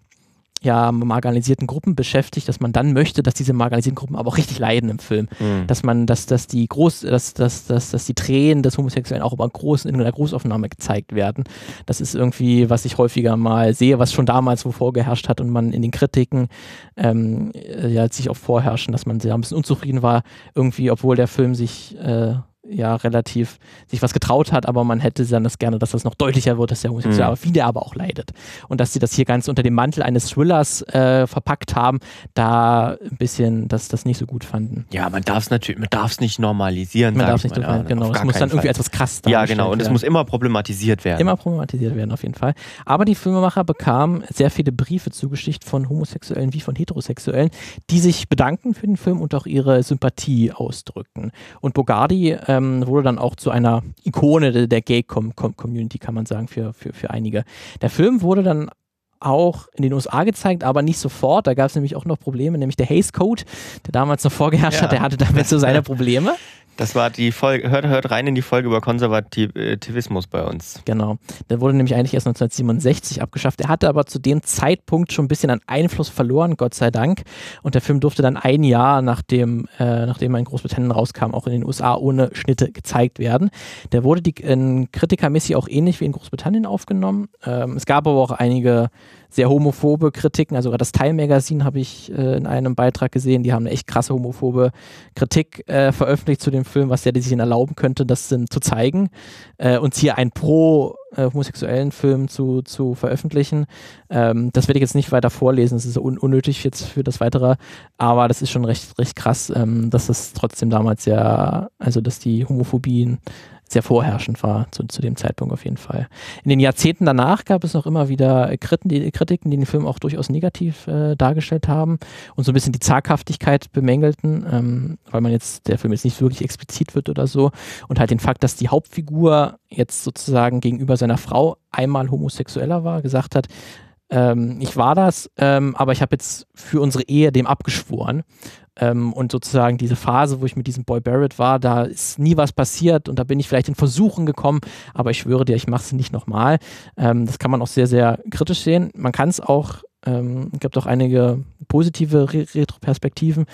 ja, marginalisierten Gruppen beschäftigt, dass man dann möchte, dass diese marginalisierten Gruppen aber auch richtig leiden im Film. Mhm. Dass man, dass, dass die groß, dass, dass, dass, dass die Tränen des Homosexuellen auch über großen, in einer Großaufnahme gezeigt werden. Das ist irgendwie, was ich häufiger mal sehe, was schon damals wo vorgeherrscht hat und man in den Kritiken ähm, ja, sich auch vorherrschen, dass man sehr ein bisschen unzufrieden war, irgendwie, obwohl der Film sich äh, ja relativ sich was getraut hat, aber man hätte dann das gerne, dass das noch deutlicher wird, dass der homosexuell, mhm. wie der aber auch leidet. Und dass sie das hier ganz unter dem Mantel eines Thrillers äh, verpackt haben, da ein bisschen, dass das nicht so gut fanden. Ja, man darf es natürlich, man darf es nicht normalisieren. Man darf es nicht, mal, genau. Es muss dann irgendwie etwas krass Ja, genau. Und es muss immer problematisiert werden. Immer problematisiert werden, auf jeden Fall. Aber die Filmemacher bekamen sehr viele Briefe zugeschickt von Homosexuellen wie von Heterosexuellen, die sich bedanken für den Film und auch ihre Sympathie ausdrücken. Und Bogardi äh, ähm, wurde dann auch zu einer Ikone der, der Gay-Community, kann man sagen, für, für, für einige. Der Film wurde dann auch in den USA gezeigt, aber nicht sofort. Da gab es nämlich auch noch Probleme, nämlich der Hays Code, der damals noch vorgeherrscht ja. hat, der hatte damit so seine Probleme. Das war die Folge, hört, hört rein in die Folge über Konservativismus bei uns. Genau. Der wurde nämlich eigentlich erst 1967 abgeschafft. Er hatte aber zu dem Zeitpunkt schon ein bisschen an Einfluss verloren, Gott sei Dank. Und der Film durfte dann ein Jahr, nachdem, äh, nachdem er in Großbritannien rauskam, auch in den USA ohne Schnitte gezeigt werden. Der wurde die, in kritikermäßig auch ähnlich wie in Großbritannien aufgenommen. Ähm, es gab aber auch einige sehr homophobe Kritiken. Also das Time Magazine habe ich äh, in einem Beitrag gesehen. Die haben eine echt krasse homophobe Kritik äh, veröffentlicht zu dem Film, was der sich erlauben könnte, das zu zeigen. Äh, und hier ein pro äh, homosexuellen Film zu, zu veröffentlichen. Ähm, das werde ich jetzt nicht weiter vorlesen, das ist un unnötig jetzt für das Weitere, aber das ist schon recht, recht krass, ähm, dass das trotzdem damals ja, also dass die Homophobien sehr vorherrschend war zu, zu dem Zeitpunkt auf jeden Fall. In den Jahrzehnten danach gab es noch immer wieder Kritiken, die, Kritiken, die den Film auch durchaus negativ äh, dargestellt haben und so ein bisschen die Zaghaftigkeit bemängelten, ähm, weil man jetzt, der Film jetzt nicht wirklich explizit wird oder so und halt den Fakt, dass die Hauptfigur jetzt sozusagen gegenüber seiner Frau einmal homosexueller war, gesagt hat, ähm, ich war das, ähm, aber ich habe jetzt für unsere Ehe dem abgeschworen. Ähm, und sozusagen diese Phase, wo ich mit diesem Boy Barrett war, da ist nie was passiert und da bin ich vielleicht in Versuchen gekommen, aber ich schwöre dir, ich mache es nicht nochmal. Ähm, das kann man auch sehr, sehr kritisch sehen. Man kann es auch ähm, es gibt auch einige positive Re Retroperspektiven,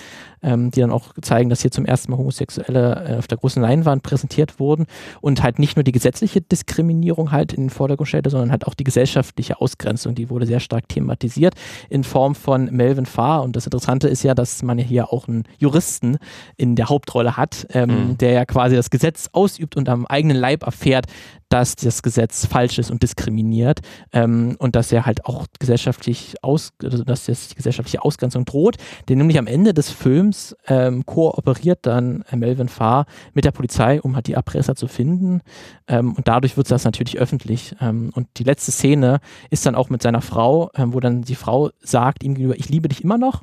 ähm, die dann auch zeigen, dass hier zum ersten Mal Homosexuelle äh, auf der großen Leinwand präsentiert wurden und halt nicht nur die gesetzliche Diskriminierung halt in den Vordergrund stellte, sondern halt auch die gesellschaftliche Ausgrenzung, die wurde sehr stark thematisiert in Form von Melvin Farr. Und das Interessante ist ja, dass man ja hier auch einen Juristen in der Hauptrolle hat, ähm, mhm. der ja quasi das Gesetz ausübt und am eigenen Leib erfährt, dass das Gesetz falsch ist und diskriminiert ähm, und dass er halt auch gesellschaftlich aus, also dass das die gesellschaftliche Ausgrenzung droht. Denn nämlich am Ende des Films ähm, kooperiert dann äh, Melvin Farr mit der Polizei, um halt die Erpresser zu finden. Ähm, und dadurch wird das natürlich öffentlich. Ähm, und die letzte Szene ist dann auch mit seiner Frau, ähm, wo dann die Frau sagt ihm gegenüber, ich liebe dich immer noch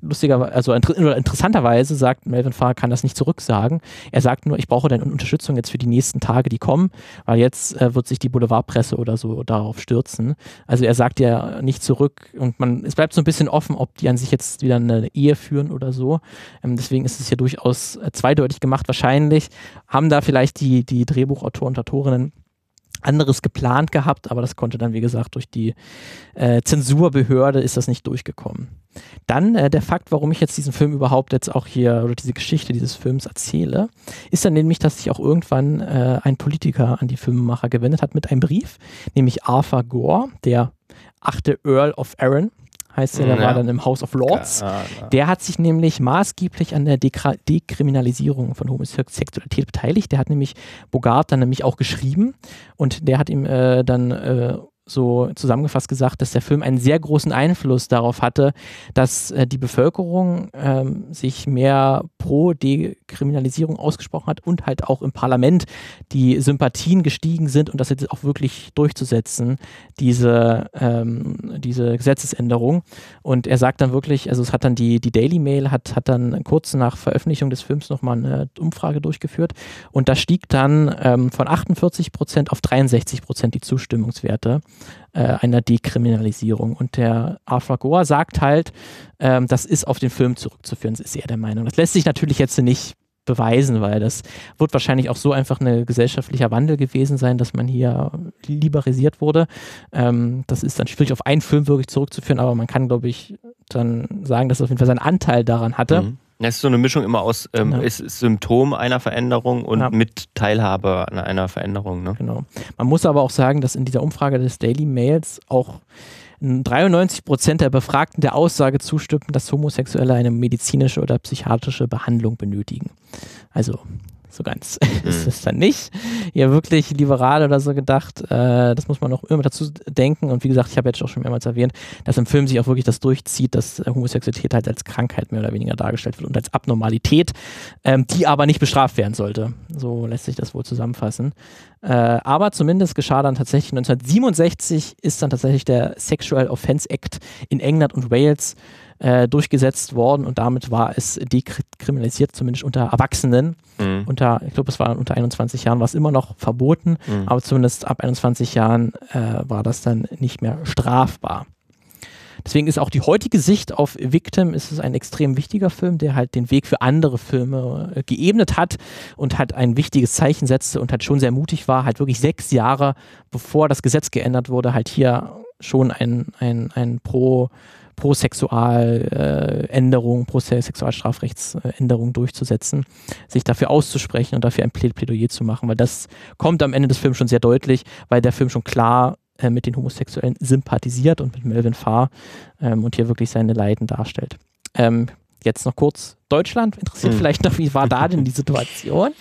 lustiger, also inter interessanterweise sagt Melvin Farr, kann das nicht zurücksagen. Er sagt nur, ich brauche deine Unterstützung jetzt für die nächsten Tage, die kommen, weil jetzt äh, wird sich die Boulevardpresse oder so darauf stürzen. Also er sagt ja nicht zurück und man, es bleibt so ein bisschen offen, ob die an sich jetzt wieder eine Ehe führen oder so. Ähm, deswegen ist es ja durchaus äh, zweideutig gemacht. Wahrscheinlich haben da vielleicht die, die Drehbuchautoren und Autorinnen anderes geplant gehabt, aber das konnte dann, wie gesagt, durch die äh, Zensurbehörde ist das nicht durchgekommen. Dann äh, der Fakt, warum ich jetzt diesen Film überhaupt jetzt auch hier oder diese Geschichte dieses Films erzähle, ist dann nämlich, dass sich auch irgendwann äh, ein Politiker an die Filmemacher gewendet hat mit einem Brief, nämlich Arthur Gore, der achte Earl of Arran, heißt er, der ja. war dann im House of Lords. Ja, ja. Der hat sich nämlich maßgeblich an der Dekra Dekriminalisierung von Homosexualität beteiligt. Der hat nämlich Bogart dann nämlich auch geschrieben und der hat ihm äh, dann äh, so zusammengefasst gesagt, dass der Film einen sehr großen Einfluss darauf hatte, dass äh, die Bevölkerung ähm, sich mehr pro Dekriminalisierung ausgesprochen hat und halt auch im Parlament die Sympathien gestiegen sind und das jetzt auch wirklich durchzusetzen, diese, ähm, diese Gesetzesänderung. Und er sagt dann wirklich, also es hat dann die, die Daily Mail hat, hat dann kurz nach Veröffentlichung des Films nochmal eine Umfrage durchgeführt und da stieg dann ähm, von 48 Prozent auf 63 Prozent die Zustimmungswerte äh, einer Dekriminalisierung. Und der Arthur Goa sagt halt, ähm, das ist auf den Film zurückzuführen, ist er der Meinung. Das lässt sich natürlich jetzt nicht beweisen, weil das wird wahrscheinlich auch so einfach ein gesellschaftlicher Wandel gewesen sein, dass man hier liberalisiert wurde. Ähm, das ist dann schwierig auf einen Film wirklich zurückzuführen, aber man kann, glaube ich, dann sagen, dass er auf jeden Fall seinen Anteil daran hatte. Mhm. Es ist so eine Mischung immer aus ähm, ja. ist Symptom einer Veränderung und ja. mit Teilhabe an einer Veränderung. Ne? Genau. Man muss aber auch sagen, dass in dieser Umfrage des Daily Mails auch 93 Prozent der Befragten der Aussage zustimmen, dass Homosexuelle eine medizinische oder psychiatrische Behandlung benötigen. Also so ganz mhm. ist es dann nicht. Ja, wirklich liberal oder so gedacht. Äh, das muss man auch immer dazu denken. Und wie gesagt, ich habe jetzt auch schon mehrmals erwähnt, dass im Film sich auch wirklich das durchzieht, dass Homosexualität halt als Krankheit mehr oder weniger dargestellt wird und als Abnormalität, ähm, die aber nicht bestraft werden sollte. So lässt sich das wohl zusammenfassen. Äh, aber zumindest geschah dann tatsächlich 1967 ist dann tatsächlich der Sexual Offense Act in England und Wales äh, durchgesetzt worden und damit war es dekriminalisiert, zumindest unter Erwachsenen. Mhm. Unter, ich glaube, es war unter 21 Jahren, war es immer noch verboten, mhm. aber zumindest ab 21 Jahren äh, war das dann nicht mehr strafbar. Deswegen ist auch die heutige Sicht auf Victim ist es ein extrem wichtiger Film, der halt den Weg für andere Filme äh, geebnet hat und halt ein wichtiges Zeichen setzte und halt schon sehr mutig war, halt wirklich sechs Jahre bevor das Gesetz geändert wurde, halt hier schon ein, ein, ein pro pro Sexualänderung, äh, pro Sexualstrafrechtsänderung durchzusetzen, sich dafür auszusprechen und dafür ein Plädoyer zu machen, weil das kommt am Ende des Films schon sehr deutlich, weil der Film schon klar äh, mit den Homosexuellen sympathisiert und mit Melvin Farr ähm, und hier wirklich seine Leiden darstellt. Ähm, Jetzt noch kurz Deutschland. Interessiert hm. vielleicht noch, wie war da denn die Situation?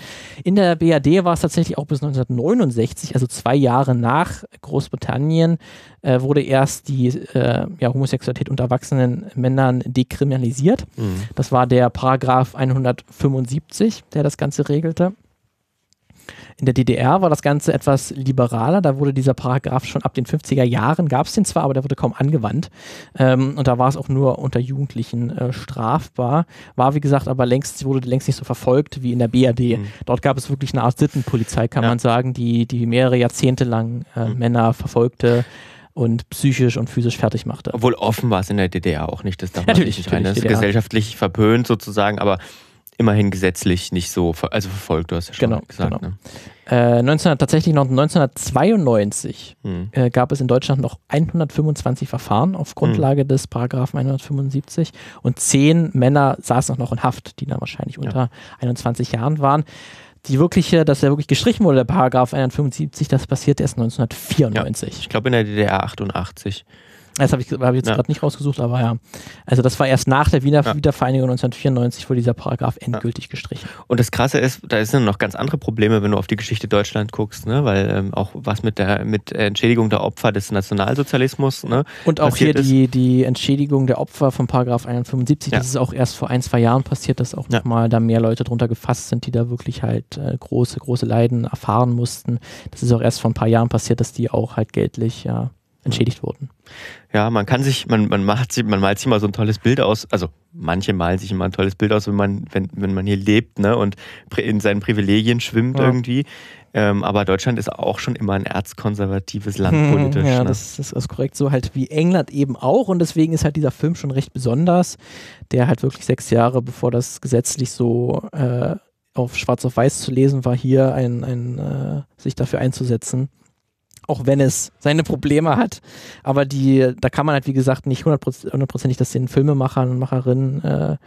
In der BRD war es tatsächlich auch bis 1969, also zwei Jahre nach Großbritannien, äh, wurde erst die äh, ja, Homosexualität unter erwachsenen Männern dekriminalisiert. Hm. Das war der Paragraph 175, der das Ganze regelte. In der DDR war das Ganze etwas liberaler. Da wurde dieser Paragraph schon ab den 50er Jahren, gab es den zwar, aber der wurde kaum angewandt. Ähm, und da war es auch nur unter Jugendlichen äh, strafbar. War, wie gesagt, aber längst, wurde längst nicht so verfolgt wie in der BRD. Mhm. Dort gab es wirklich eine Art Sittenpolizei, kann ja. man sagen, die, die mehrere Jahrzehnte lang äh, mhm. Männer verfolgte und psychisch und physisch fertig machte. Obwohl offen war es in der DDR auch nicht. Das darf natürlich, nicht natürlich, Das ist gesellschaftlich verpönt sozusagen, aber immerhin gesetzlich nicht so also verfolgt, du hast ja schon genau, gesagt. Genau. Ne? Äh, 19, tatsächlich noch 1992 hm. äh, gab es in Deutschland noch 125 Verfahren auf Grundlage hm. des Paragraphen 175 und zehn Männer saßen auch noch in Haft, die dann wahrscheinlich unter ja. 21 Jahren waren. Die wirkliche, dass er wirklich gestrichen wurde, der Paragraph 175, das passierte erst 1994. Ja, ich glaube in der DDR 88. Das habe ich, hab ich jetzt Ja. gerade nicht rausgesucht, aber ja. Also das war erst nach der Wiener Ja. Wiedervereinigung 1994 wurde dieser Paragraph endgültig gestrichen. Und das Krasse ist, da sind noch ganz andere Probleme, wenn du auf die Geschichte Deutschland guckst, ne? weil ähm, auch was mit der mit Entschädigung der Opfer des Nationalsozialismus, ne? Und auch hier ist. die, die Entschädigung der Opfer von Paragraph 175, Ja. das ist auch erst vor ein, zwei Jahren passiert, dass auch Ja. nochmal da mehr Leute drunter gefasst sind, die da wirklich halt äh, große, große Leiden erfahren mussten. Das ist auch erst vor ein paar Jahren passiert, dass die auch halt geldlich ja entschädigt wurden. Ja, man kann sich, man, man macht sich, man malt sich immer so ein tolles Bild aus, also manche malen sich immer ein tolles Bild aus, wenn man, wenn, wenn man hier lebt, ne, und in seinen Privilegien schwimmt Ja. irgendwie. Ähm, aber Deutschland ist auch schon immer ein erzkonservatives Land politisch. ja, ne? das, das ist korrekt so halt wie England eben auch und deswegen ist halt dieser Film schon recht besonders, der halt wirklich sechs Jahre bevor das gesetzlich so äh, auf schwarz auf weiß zu lesen war, hier ein, ein äh, sich dafür einzusetzen. Auch wenn es seine Probleme hat, aber die, da kann man halt wie gesagt nicht hundertproz- hundertprozentig das den Filmemachern und Macherinnen äh,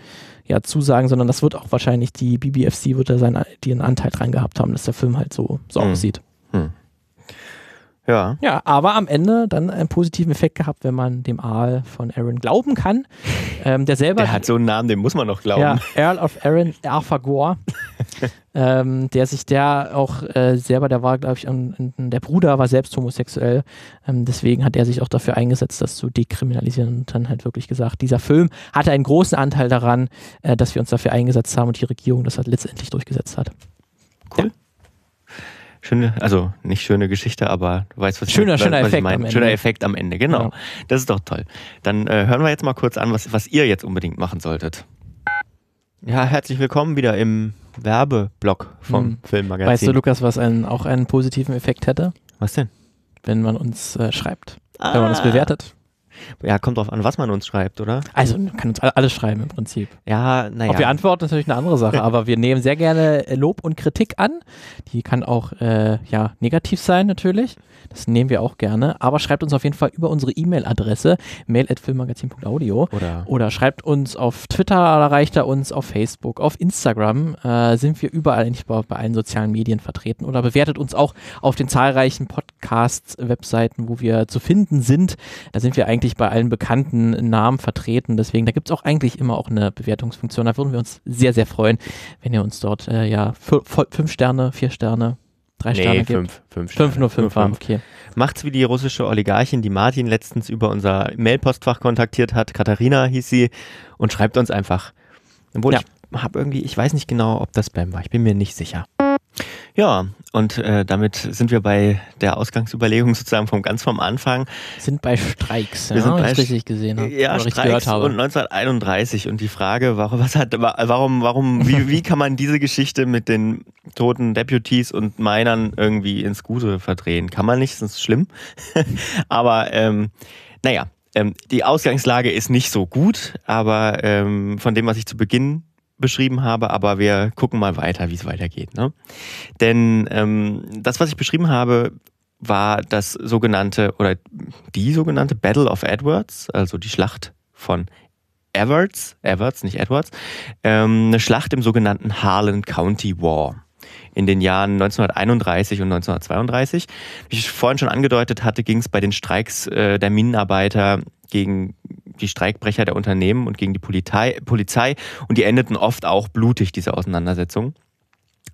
ja zusagen, sondern das wird auch wahrscheinlich die BBFC wird da seinen, die einen Anteil dran gehabt haben, dass der Film halt so, so Mhm. aussieht. Ja. Ja, aber am Ende dann einen positiven Effekt gehabt, wenn man dem Aal von Aaron glauben kann. Ähm, der selber, Der hat so einen Namen, den muss man noch glauben. ja, Earl of Aaron, Arthur Gore, ähm, der sich der auch äh, selber, der war, glaube ich, ein, der Bruder war selbst homosexuell. Ähm, deswegen hat er sich auch dafür eingesetzt, das zu dekriminalisieren und dann halt wirklich gesagt, dieser Film hatte einen großen Anteil daran, äh, dass wir uns dafür eingesetzt haben und die Regierung das halt letztendlich durchgesetzt hat. Schöne, also nicht schöne Geschichte, aber du weißt, was Schöner- ich, schöner was Effekt ich meine. am Ende. Schöner Effekt am Ende, genau. Ja. Das ist doch toll. Dann äh, hören wir jetzt mal kurz an, was, was ihr jetzt unbedingt machen solltet. Ja, herzlich willkommen wieder im Werbeblock vom Hm. Filmmagazin. Weißt du, Lukas, was einen, auch einen positiven Effekt hätte, was denn? wenn man uns äh, schreibt, wenn man uns Ah. bewertet? Ja, kommt drauf an, was man uns schreibt, oder? Also, man kann uns alle- alles schreiben im Prinzip. Ja, naja. Ob wir antworten, ist natürlich eine andere Sache, aber wir nehmen sehr gerne äh, Lob und Kritik an. Die kann auch äh, ja, negativ sein, natürlich. Das nehmen wir auch gerne. Aber schreibt uns auf jeden Fall über unsere E-Mail-Adresse mail.filmmagazin.audio Oder oder schreibt uns auf Twitter, erreicht er uns, auf Facebook, auf Instagram äh, sind wir überall eigentlich bei, bei allen sozialen Medien vertreten oder bewertet uns auch auf den zahlreichen Podcast-Webseiten, wo wir zu finden sind. Da sind wir eigentlich bei allen bekannten Namen vertreten. Deswegen, da gibt es auch eigentlich immer auch eine Bewertungsfunktion. Da würden wir uns sehr, sehr freuen, wenn ihr uns dort äh, ja fü- fü- fünf Sterne, vier Sterne, drei Sterne nee, gibt. fünf, fünf, Fünf, Sterne. nur fünf, war, okay. Macht's wie die russische Oligarchin, die Martin letztens über unser Mailpostfach kontaktiert hat. Katharina hieß sie und schreibt uns einfach. Obwohl Ja. ich habe irgendwie, ich weiß nicht genau, ob das Spam war. Ich bin mir nicht sicher. Ja, und äh, damit sind wir bei der Ausgangsüberlegung sozusagen vom ganz vom Anfang. Sind bei Streiks, Wir ja, sind wenn bei ich richtig gesehen habe. Ja, Streiks gehört habe. und 1931 und die Frage, warum, was hat, warum, warum, wie, wie kann man diese Geschichte mit den toten Deputies und Minern irgendwie ins Gute verdrehen? Kann man nicht, das ist schlimm. aber ähm, naja, ähm, die Ausgangslage ist nicht so gut, aber ähm, von dem, was ich zu Beginn beschrieben habe, aber wir gucken mal weiter, wie es weitergeht. Ne? Denn ähm, das, was ich beschrieben habe, war das sogenannte oder die sogenannte Battle of Edwards, also die Schlacht von Everts, Everts, nicht Edwards, ähm, eine Schlacht im sogenannten Harlan County War in den Jahren 1931 und 1932. Wie ich vorhin schon angedeutet hatte, ging es bei den Streiks äh, der Minenarbeiter gegen die Streikbrecher der Unternehmen und gegen die Polizei, Polizei und die endeten oft auch blutig, diese Auseinandersetzungen,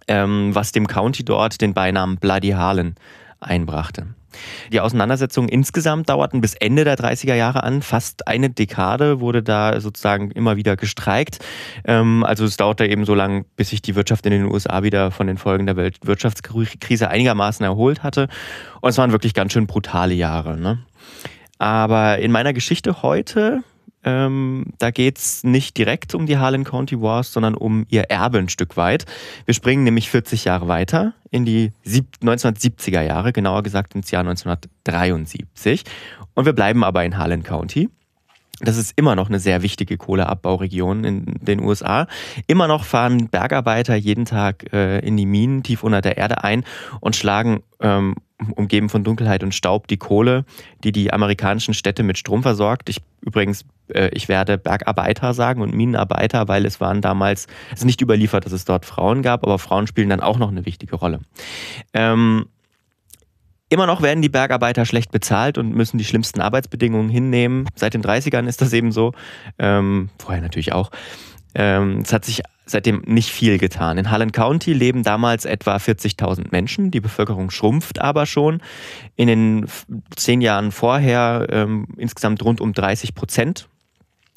ähm, was dem County dort den Beinamen Bloody Harlan einbrachte. Die Auseinandersetzungen insgesamt dauerten bis Ende der 30er Jahre an. Fast eine Dekade wurde da sozusagen immer wieder gestreikt. Ähm, also es dauerte eben so lange, bis sich die Wirtschaft in den USA wieder von den Folgen der Weltwirtschaftskrise einigermaßen erholt hatte. Und es waren wirklich ganz schön brutale Jahre. Ne? Aber in meiner Geschichte heute, ähm, da geht's nicht direkt um die Harlan County Wars, sondern um ihr Erbe ein Stück weit. Wir springen nämlich 40 Jahre weiter in die sieb 1970er Jahre, genauer gesagt ins Jahr 1973. Und wir bleiben aber in Harlan County. Das ist immer noch eine sehr wichtige Kohleabbauregion in den USA. Immer noch fahren Bergarbeiter jeden Tag äh, in die Minen tief unter der Erde ein und schlagen, ähm, umgeben von Dunkelheit und Staub, die Kohle, die die amerikanischen Städte mit Strom versorgt. Ich übrigens, äh, ich werde Bergarbeiter sagen und Minenarbeiter, weil es waren damals, es ist nicht überliefert, dass es dort Frauen gab, aber Frauen spielen dann auch noch eine wichtige Rolle. Ähm, Immer noch werden die Bergarbeiter schlecht bezahlt und müssen die schlimmsten Arbeitsbedingungen hinnehmen. Seit den 30ern ist das eben so. Ähm, vorher natürlich auch. Ähm, es hat sich seitdem nicht viel getan. In Harlan County leben damals etwa 40.000 Menschen. Die Bevölkerung schrumpft aber schon. In den zehn Jahren vorher ähm, insgesamt rund um 30 Prozent.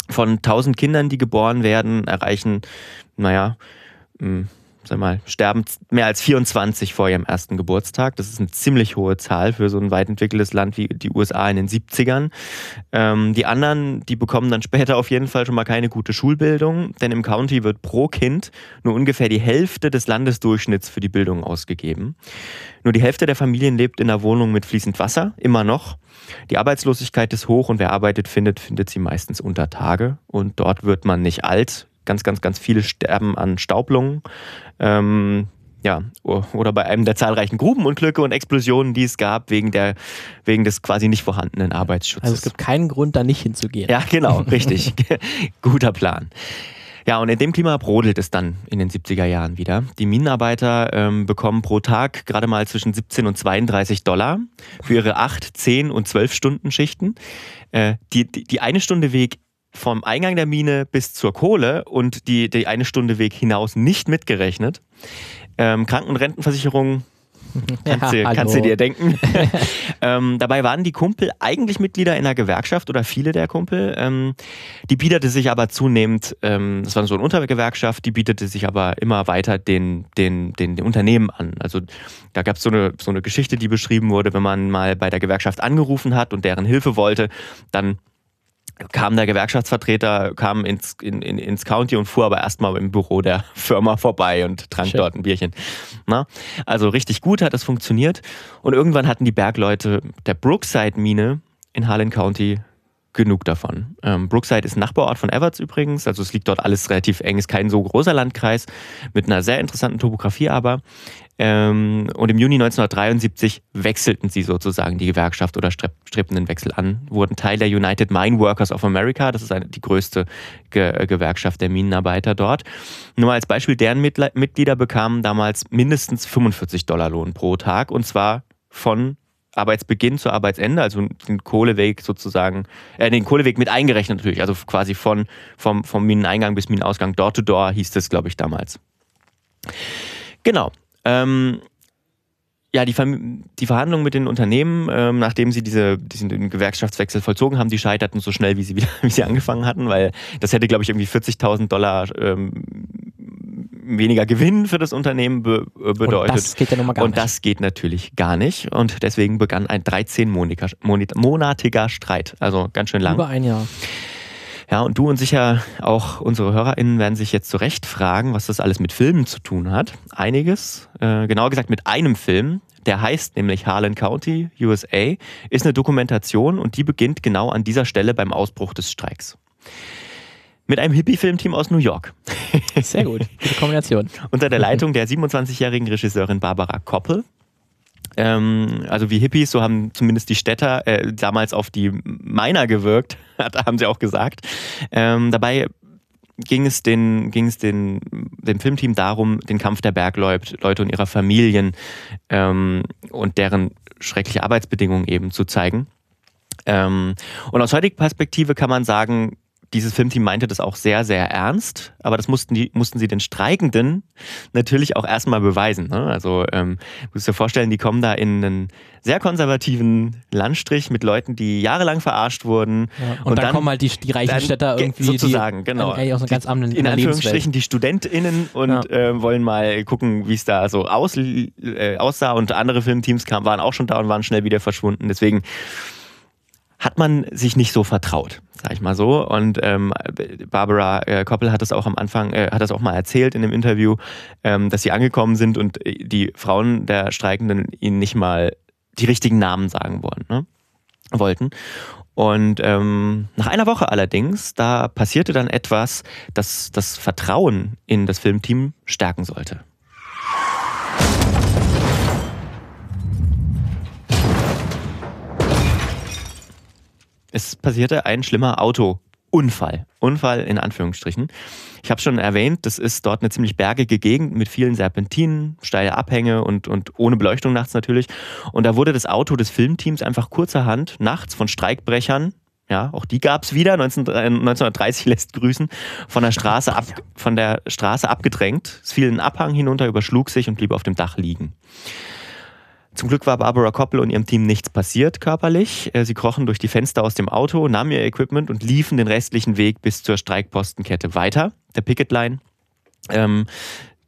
Von 1000 Kindern, die geboren werden, erreichen, naja, sag mal, sterben mehr als 24 vor ihrem ersten Geburtstag. Das ist eine ziemlich hohe Zahl für so ein weit entwickeltes Land wie die USA in den 70ern. Ähm, die anderen, die bekommen dann später auf jeden Fall schon mal keine gute Schulbildung, denn im County wird pro Kind nur ungefähr die Hälfte des Landesdurchschnitts für die Bildung ausgegeben. Nur die Hälfte der Familien lebt in einer Wohnung mit fließend Wasser, immer noch. Die Arbeitslosigkeit ist hoch und wer arbeitet findet, findet sie meistens unter Tage. Und dort wird man nicht alt, ganz, ganz, ganz viele sterben an Staublungen. Ähm, ja, oder bei einem der zahlreichen Grubenunglücke und Explosionen, die es gab, wegen, der, wegen des quasi nicht vorhandenen Arbeitsschutzes. Also es gibt keinen Grund, da nicht hinzugehen. Ja, genau, richtig. Guter Plan. Ja, und in dem Klima brodelt es dann in den 70er Jahren wieder. Die Minenarbeiter ähm, bekommen pro Tag gerade mal zwischen 17 und 32 Dollar für ihre 8, 10 und 12 Stunden Schichten. Äh, die, die, die eine Stunde Weg vom Eingang der Mine bis zur Kohle und die, die eine Stunde Weg hinaus nicht mitgerechnet. Ähm, Kranken- und Rentenversicherung kannst, ja, du, kannst du dir denken. ähm, dabei waren die Kumpel eigentlich Mitglieder in einer Gewerkschaft oder viele der Kumpel. Ähm, die bietete sich aber zunehmend, ähm, das war so eine Untergewerkschaft, die bietete sich aber immer weiter den, den, den, den Unternehmen an. Also da gab es so eine, so eine Geschichte, die beschrieben wurde, wenn man mal bei der Gewerkschaft angerufen hat und deren Hilfe wollte, dann kam der Gewerkschaftsvertreter, kam ins, in, in, ins County und fuhr aber erstmal im Büro der Firma vorbei und trank Schön. dort ein Bierchen. Na? Also richtig gut hat es funktioniert. Und irgendwann hatten die Bergleute der Brookside-Mine in Harlan County genug davon. Ähm, Brookside ist Nachbarort von Everts übrigens, also es liegt dort alles relativ eng, ist kein so großer Landkreis mit einer sehr interessanten Topografie aber. Ähm, und im Juni 1973 wechselten sie sozusagen die Gewerkschaft oder strebten den Wechsel an, wurden Teil der United Mine Workers of America, das ist eine, die größte Ge Gewerkschaft der Minenarbeiter dort. Nur als Beispiel, deren Mitglieder bekamen damals mindestens 45 Dollar Lohn pro Tag und zwar von Arbeitsbeginn zu Arbeitsende, also den Kohleweg sozusagen, äh, den Kohleweg mit eingerechnet natürlich, also quasi von, vom, vom Mineneingang bis Minenausgang, Door to Door hieß das, glaube ich, damals. Genau. Ähm, ja, die, die, Verhandlungen mit den Unternehmen, ähm, nachdem sie diese, diesen Gewerkschaftswechsel vollzogen haben, die scheiterten so schnell, wie sie, wieder, wie sie angefangen hatten, weil das hätte, glaube ich, irgendwie 40.000 Dollar ähm, weniger Gewinn für das Unternehmen be äh, bedeutet. Und das geht ja nun mal gar Und nicht. das geht natürlich gar nicht. Und deswegen begann ein 13-monatiger Streit. Also ganz schön lang. Über ein Jahr. Ja, und du und sicher auch unsere HörerInnen werden sich jetzt zu Recht fragen, was das alles mit Filmen zu tun hat. Einiges, äh, genauer gesagt mit einem Film, der heißt nämlich Harlan County, USA, ist eine Dokumentation und die beginnt genau an dieser Stelle beim Ausbruch des Streiks. Mit einem Hippie-Filmteam aus New York. Sehr gut, gute Kombination. Unter der Leitung der 27-jährigen Regisseurin Barbara Koppel ähm, also wie Hippies, so haben zumindest die Städter äh, damals auf die Miner gewirkt, haben sie auch gesagt. Ähm, dabei ging es, den, ging es den, dem Filmteam darum, den Kampf der Bergleute und ihrer Familien ähm, und deren schreckliche Arbeitsbedingungen eben zu zeigen. Ähm, und aus heutiger Perspektive kann man sagen, dieses Filmteam meinte das auch sehr, sehr ernst, aber das mussten, die, mussten sie den Streikenden natürlich auch erstmal beweisen. Ne? Also ähm, du musst dir vorstellen, die kommen da in einen sehr konservativen Landstrich mit Leuten, die jahrelang verarscht wurden. Ja, und, und, dann, dann kommen halt die, die reichen Städter irgendwie. Sozusagen, die, genau. Aus einer ganz anderen in Anführungsstrichen die StudentInnen und ja. äh, wollen mal gucken, wie es da so aus, äh, aussah. Und andere Filmteams kamen, waren auch schon da und waren schnell wieder verschwunden. Deswegen hat man sich nicht so vertraut, sag ich mal so. Und ähm, Barbara äh, Koppel hat das auch am Anfang, äh, hat das auch mal erzählt in dem Interview, ähm, dass sie angekommen sind und äh, die Frauen der Streikenden ihnen nicht mal die richtigen Namen sagen wollen, ne? wollten. Und ähm, nach einer Woche allerdings, da passierte dann etwas, das das Vertrauen in das Filmteam stärken sollte. Es passierte ein schlimmer Autounfall. Unfall. In Anführungsstrichen. Ich habe schon erwähnt, das ist dort eine ziemlich bergige Gegend mit vielen Serpentinen, steile Abhänge und, und ohne Beleuchtung nachts natürlich. Und da wurde das Auto des Filmteams einfach kurzerhand nachts von Streikbrechern, ja, auch die gab es wieder, 19, 1930 lässt grüßen, von der, Straße ab, von der Straße abgedrängt. Es fiel einen Abhang hinunter, überschlug sich und blieb auf dem Dach liegen. Zum Glück war Barbara Koppel und ihrem Team nichts passiert körperlich. Äh, sie krochen durch die Fenster aus dem Auto, nahmen ihr Equipment und liefen den restlichen Weg bis zur Streikpostenkette weiter, der Picketline. Ähm,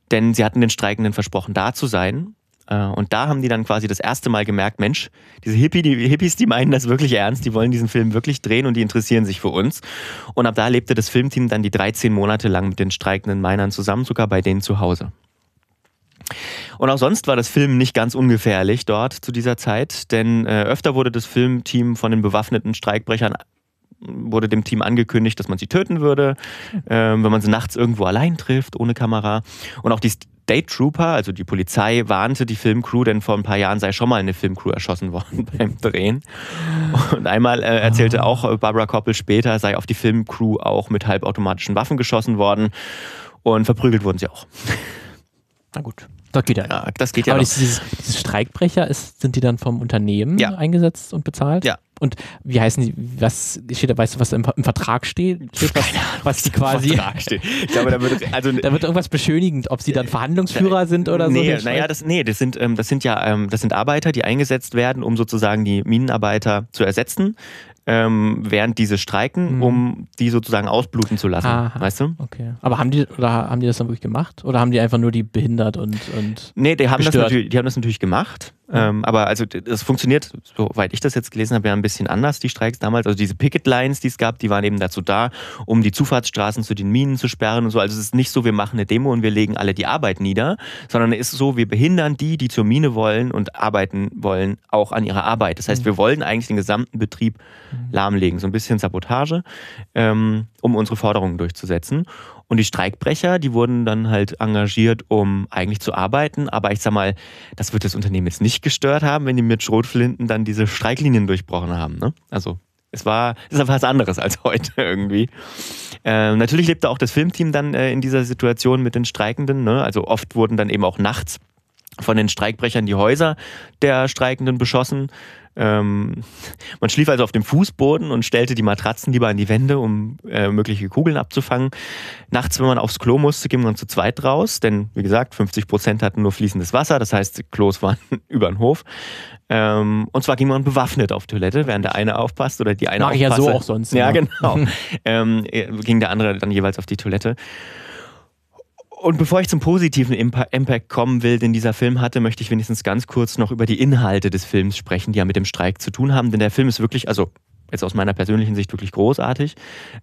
denn sie hatten den Streikenden versprochen, da zu sein. Äh, und da haben die dann quasi das erste Mal gemerkt, Mensch, diese Hippie, die Hippies, die meinen das wirklich ernst, die wollen diesen Film wirklich drehen und die interessieren sich für uns. Und ab da lebte das Filmteam dann die 13 Monate lang mit den streikenden Minern zusammen, sogar bei denen zu Hause. Und auch sonst war das Film nicht ganz ungefährlich dort zu dieser Zeit, denn äh, öfter wurde das Filmteam von den bewaffneten Streikbrechern wurde dem Team angekündigt, dass man sie töten würde, äh, wenn man sie nachts irgendwo allein trifft, ohne Kamera. Und auch die State Trooper, also die Polizei, warnte die Filmcrew, denn vor ein paar Jahren sei schon mal eine Filmcrew erschossen worden beim Drehen. Und einmal äh, erzählte auch äh, Barbara Koppel später, sei auf die Filmcrew auch mit halbautomatischen Waffen geschossen worden und verprügelt wurden sie auch. Na gut. Das geht ja. ja das geht ja. Aber dieses, dieses, Streikbrecher, ist, sind die dann vom Unternehmen ja. eingesetzt und bezahlt? Ja. Und wie heißen die, was steht da, weißt du, was im, im Vertrag steht? steht was, was die quasi. steht. Ich glaube, da wird, also, da wird irgendwas beschönigend, ob sie dann Verhandlungsführer sind oder nee, so. Naja, das, nee, das sind, ähm, das sind ja, ähm, das sind Arbeiter, die eingesetzt werden, um sozusagen die Minenarbeiter zu ersetzen ähm, während diese streiken, mhm. um die sozusagen ausbluten zu lassen. Aha. Weißt du? Okay. Aber haben die, oder haben die das dann wirklich gemacht? Oder haben die einfach nur die behindert und. und nee, die haben, das natürlich, die haben das natürlich gemacht. Ähm, aber also das funktioniert, soweit ich das jetzt gelesen habe, ja ein bisschen anders, die Streiks damals. Also diese Picket Lines, die es gab, die waren eben dazu da, um die Zufahrtsstraßen zu den Minen zu sperren und so. Also es ist nicht so, wir machen eine Demo und wir legen alle die Arbeit nieder, sondern es ist so, wir behindern die, die zur Mine wollen und arbeiten wollen, auch an ihrer Arbeit. Das heißt, mhm. wir wollen eigentlich den gesamten Betrieb mhm. lahmlegen. So ein bisschen Sabotage, ähm, um unsere Forderungen durchzusetzen. Und die Streikbrecher, die wurden dann halt engagiert, um eigentlich zu arbeiten. Aber ich sag mal, das wird das Unternehmen jetzt nicht gestört haben, wenn die mit Schrotflinten dann diese Streiklinien durchbrochen haben. Ne? Also es war, es ist was anderes als heute irgendwie. Ähm, natürlich lebte auch das Filmteam dann äh, in dieser Situation mit den Streikenden. Ne? Also oft wurden dann eben auch nachts von den Streikbrechern die Häuser der Streikenden beschossen. Ähm, man schlief also auf dem Fußboden und stellte die Matratzen lieber an die Wände, um äh, mögliche Kugeln abzufangen. Nachts, wenn man aufs Klo musste, ging man zu zweit raus, denn wie gesagt, 50 Prozent hatten nur fließendes Wasser, das heißt, Klos waren über den Hof. Ähm, und zwar ging man bewaffnet auf Toilette, während der eine aufpasst oder die eine Mach aufpasse. ja so auch sonst. Ja, ja. genau. ähm, ging der andere dann jeweils auf die Toilette. Und bevor ich zum positiven Impact kommen will, den dieser Film hatte, möchte ich wenigstens ganz kurz noch über die Inhalte des Films sprechen, die ja mit dem Streik zu tun haben. Denn der Film ist wirklich, also jetzt aus meiner persönlichen Sicht wirklich großartig.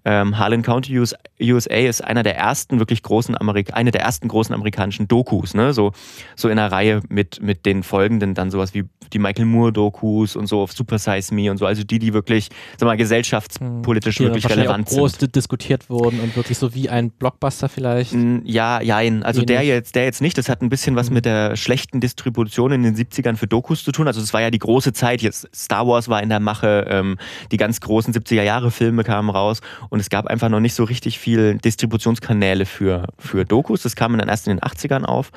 Ähm, Harlan County USA ist einer der ersten wirklich großen Amerik eine der ersten großen amerikanischen Dokus, ne? So, so in einer Reihe mit, mit den folgenden dann sowas wie die Michael Moore Dokus und so auf Super Size Me und so, also die, die wirklich, sag mal, gesellschaftspolitisch die wirklich relevant auch groß sind. diskutiert wurden und wirklich so wie ein Blockbuster vielleicht. Ja, jein. Also der jetzt, der jetzt nicht. Das hat ein bisschen was mhm. mit der schlechten Distribution in den 70ern für Dokus zu tun. Also es war ja die große Zeit. Jetzt Star Wars war in der Mache, ähm, die ganz großen 70er Jahre Filme kamen raus und es gab einfach noch nicht so richtig viel Distributionskanäle für, für Dokus. Das kam dann erst in den 80ern auf.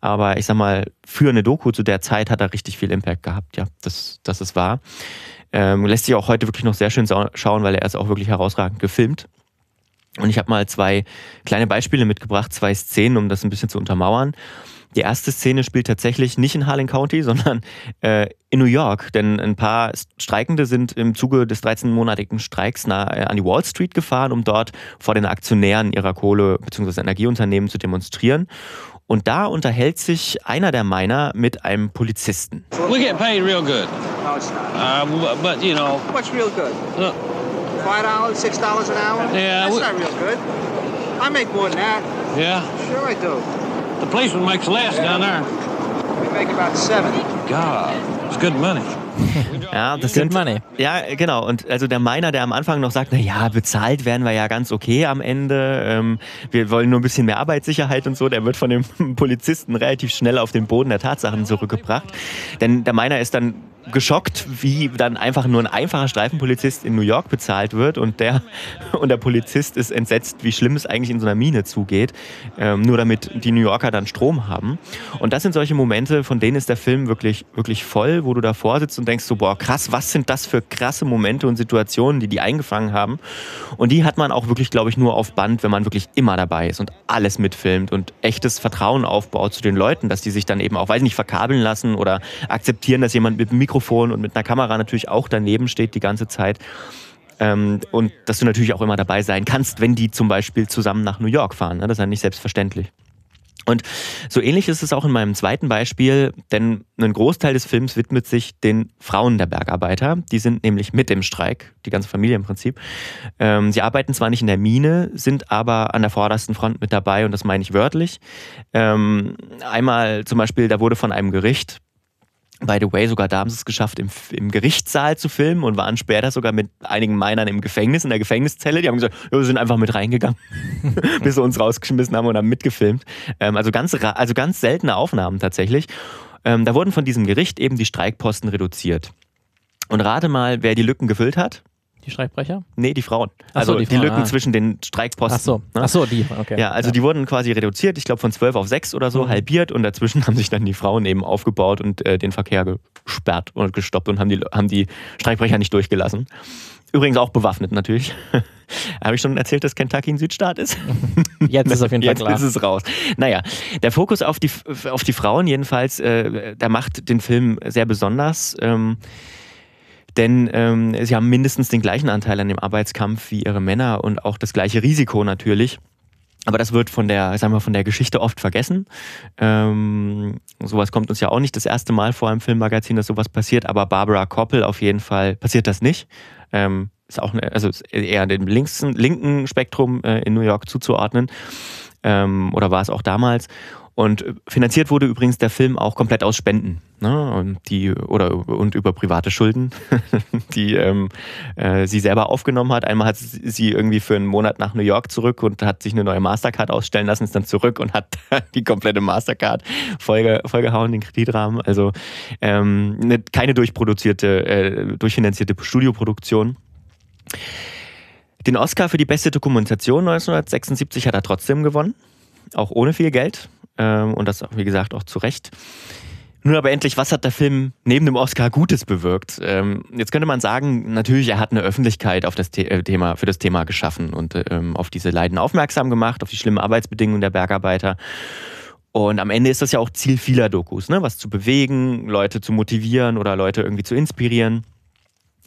Aber ich sag mal, für eine Doku zu der Zeit hat er richtig viel Impact gehabt, ja, das, das ist wahr. Ähm, lässt sich auch heute wirklich noch sehr schön schauen, weil er ist auch wirklich herausragend gefilmt. Und ich habe mal zwei kleine Beispiele mitgebracht, zwei Szenen, um das ein bisschen zu untermauern. Die erste Szene spielt tatsächlich nicht in Harlan County, sondern äh, in New York. Denn ein paar Streikende sind im Zuge des 13-monatigen Streiks nah, äh, an die Wall Street gefahren, um dort vor den Aktionären ihrer Kohle- bzw. Energieunternehmen zu demonstrieren. Und da unterhält sich einer der Miner mit einem Polizisten. We get paid real good. No, it's not. Uh, but, you know. What's real good? Uh, Five dollars, six dollars an hour? Yeah. That's we, not real good. I make more than that. Yeah. Sure I do. The policeman makes less yeah. down there. We make about seven. God, it's good money. Ja, das sind, money. Ja, genau. Und also der Miner, der am Anfang noch sagt, na ja, bezahlt werden wir ja ganz okay am Ende. Ähm, wir wollen nur ein bisschen mehr Arbeitssicherheit und so. Der wird von dem Polizisten relativ schnell auf den Boden der Tatsachen zurückgebracht. Denn der Miner ist dann geschockt, wie dann einfach nur ein einfacher Streifenpolizist in New York bezahlt wird und der, und der Polizist ist entsetzt, wie schlimm es eigentlich in so einer Mine zugeht, ähm, nur damit die New Yorker dann Strom haben. Und das sind solche Momente, von denen ist der Film wirklich, wirklich voll, wo du davor sitzt und denkst so, boah, krass, was sind das für krasse Momente und Situationen, die die eingefangen haben. Und die hat man auch wirklich, glaube ich, nur auf Band, wenn man wirklich immer dabei ist und alles mitfilmt und echtes Vertrauen aufbaut zu den Leuten, dass die sich dann eben auch, weiß nicht, verkabeln lassen oder akzeptieren, dass jemand mit dem Mikrofon und mit einer Kamera natürlich auch daneben steht die ganze Zeit. Ähm, und dass du natürlich auch immer dabei sein kannst, wenn die zum Beispiel zusammen nach New York fahren. Ne? Das ist ja nicht selbstverständlich. Und so ähnlich ist es auch in meinem zweiten Beispiel, denn ein Großteil des Films widmet sich den Frauen der Bergarbeiter. Die sind nämlich mit im Streik, die ganze Familie im Prinzip. Ähm, sie arbeiten zwar nicht in der Mine, sind aber an der vordersten Front mit dabei und das meine ich wörtlich. Ähm, einmal zum Beispiel, da wurde von einem Gericht By the way, sogar da haben sie es geschafft, im, im, Gerichtssaal zu filmen und waren später sogar mit einigen Minern im Gefängnis, in der Gefängniszelle. Die haben gesagt, ja, wir sind einfach mit reingegangen, bis sie uns rausgeschmissen haben und haben mitgefilmt. Ähm, also, ganz, also ganz seltene Aufnahmen tatsächlich. Ähm, da wurden von diesem Gericht eben die Streikposten reduziert. Und rate mal, wer die Lücken gefüllt hat. Die Streikbrecher? Nee, die Frauen. Also so, die, die, Lücken ah. zwischen den Streikposten. Ach so, ne? Ach so die, okay. Ja, also ja. die wurden quasi reduziert, ich glaube von 12 auf 6 oder so, mhm. halbiert und dazwischen haben sich dann die Frauen eben aufgebaut und äh, den Verkehr gesperrt und gestoppt und haben die, haben die Streikbrecher nicht durchgelassen. Übrigens auch bewaffnet natürlich. Habe ich schon erzählt, dass Kentucky ein Südstaat ist? Jetzt ist es auf jeden Fall Jetzt klar. Jetzt ist es raus. Naja, der Fokus auf die, auf die Frauen jedenfalls, äh, der macht den Film sehr besonders. Ähm, denn ähm, sie haben mindestens den gleichen Anteil an dem Arbeitskampf wie ihre Männer und auch das gleiche Risiko natürlich. Aber das wird von der, sagen wir, von der Geschichte oft vergessen. Ähm, sowas kommt uns ja auch nicht das erste Mal vor im Filmmagazin, dass sowas passiert. Aber Barbara Koppel auf jeden Fall passiert das nicht. Ähm, ist auch eine, also eher dem linken Spektrum äh, in New York zuzuordnen. Ähm, oder war es auch damals. Und finanziert wurde übrigens der Film auch komplett aus Spenden. Ne? Und, die, oder, und über private Schulden, die ähm, äh, sie selber aufgenommen hat. Einmal hat sie irgendwie für einen Monat nach New York zurück und hat sich eine neue Mastercard ausstellen lassen, ist dann zurück und hat die komplette Mastercard vollge, vollgehauen, den Kreditrahmen. Also ähm, eine, keine durchproduzierte, äh, durchfinanzierte Studioproduktion. Den Oscar für die beste Dokumentation 1976 hat er trotzdem gewonnen auch ohne viel Geld. Ähm, und das, wie gesagt, auch zu Recht. Nun aber endlich, was hat der Film neben dem Oscar Gutes bewirkt? Ähm, jetzt könnte man sagen, natürlich, er hat eine Öffentlichkeit auf das äh, Thema, für das Thema geschaffen und ähm, auf diese Leiden aufmerksam gemacht, auf die schlimmen Arbeitsbedingungen der Bergarbeiter. Und am Ende ist das ja auch Ziel vieler Dokus, ne? was zu bewegen, Leute zu motivieren oder Leute irgendwie zu inspirieren.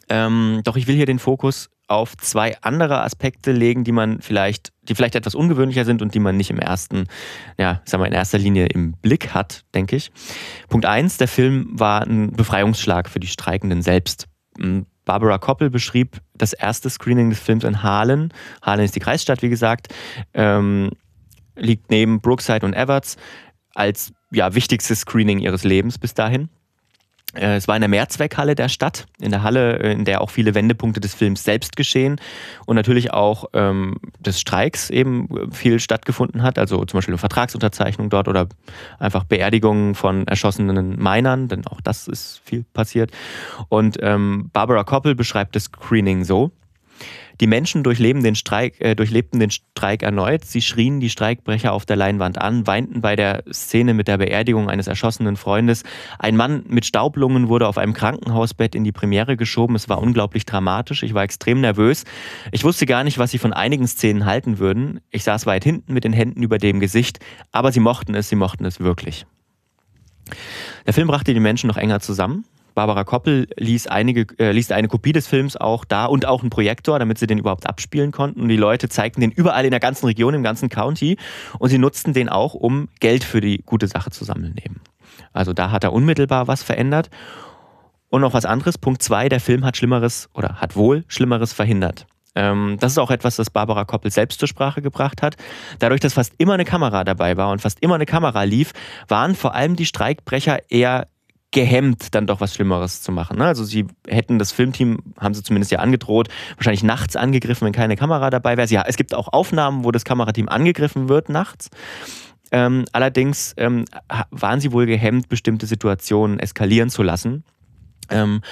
Ähm, doch ich will hier den Fokus auf zwei andere Aspekte legen, die man vielleicht, die vielleicht etwas ungewöhnlicher sind und die man nicht im ersten, ja, sagen wir in erster Linie im Blick hat, denke ich. Punkt eins: Der Film war ein Befreiungsschlag für die Streikenden selbst. Hm, Barbara Koppel beschrieb das erste Screening des Films in Harlan. Harlan ist die Kreisstadt, wie gesagt, ähm, liegt neben Brookside und Everts als ja, wichtigstes Screening ihres Lebens bis dahin. Äh, es war in der Mehrzweckhalle der Stadt, in der Halle, äh, in der auch viele Wendepunkte des Films selbst geschehen und natürlich auch ähm, des Streiks eben viel stattgefunden hat, also zum Beispiel eine Vertragsunterzeichnung dort oder einfach Beerdigungen von erschossenen Minern, denn auch das ist viel passiert. Und ähm, Barbara Koppel beschreibt das Screening so. Die Menschen durchleben den Streik, äh, durchlebten den Streik erneut. Sie schrien die Streikbrecher auf der Leinwand an, weinten bei der Szene mit der Beerdigung eines erschossenen Freundes. Ein Mann mit Staublungen wurde auf einem Krankenhausbett in die Premiere geschoben. Es war unglaublich dramatisch. Ich war extrem nervös. Ich wusste gar nicht, was sie von einigen Szenen halten würden. Ich saß weit hinten mit den Händen über dem Gesicht, aber sie mochten es, sie mochten es wirklich. Der Film brachte die Menschen noch enger zusammen. Barbara Koppel ließ, einige, äh, ließ eine Kopie des Films auch da und auch einen Projektor, damit sie den überhaupt abspielen konnten. Und die Leute zeigten den überall in der ganzen Region, im ganzen County. Und sie nutzten den auch, um Geld für die gute Sache zu sammeln eben. Also da hat er unmittelbar was verändert. Und noch was anderes, Punkt zwei, der Film hat Schlimmeres oder hat wohl Schlimmeres verhindert. Ähm, das ist auch etwas, das Barbara Koppel selbst zur Sprache gebracht hat. Dadurch, dass fast immer eine Kamera dabei war und fast immer eine Kamera lief, waren vor allem die Streikbrecher eher gehemmt, dann doch was Schlimmeres zu machen. Ne? Also sie hätten das Filmteam, haben sie zumindest ja angedroht, wahrscheinlich nachts angegriffen, wenn keine Kamera dabei wäre. Ja, es gibt auch Aufnahmen, wo das Kamerateam angegriffen wird nachts. Ähm, allerdings ähm, waren sie wohl gehemmt, bestimmte Situationen eskalieren zu lassen. Ähm,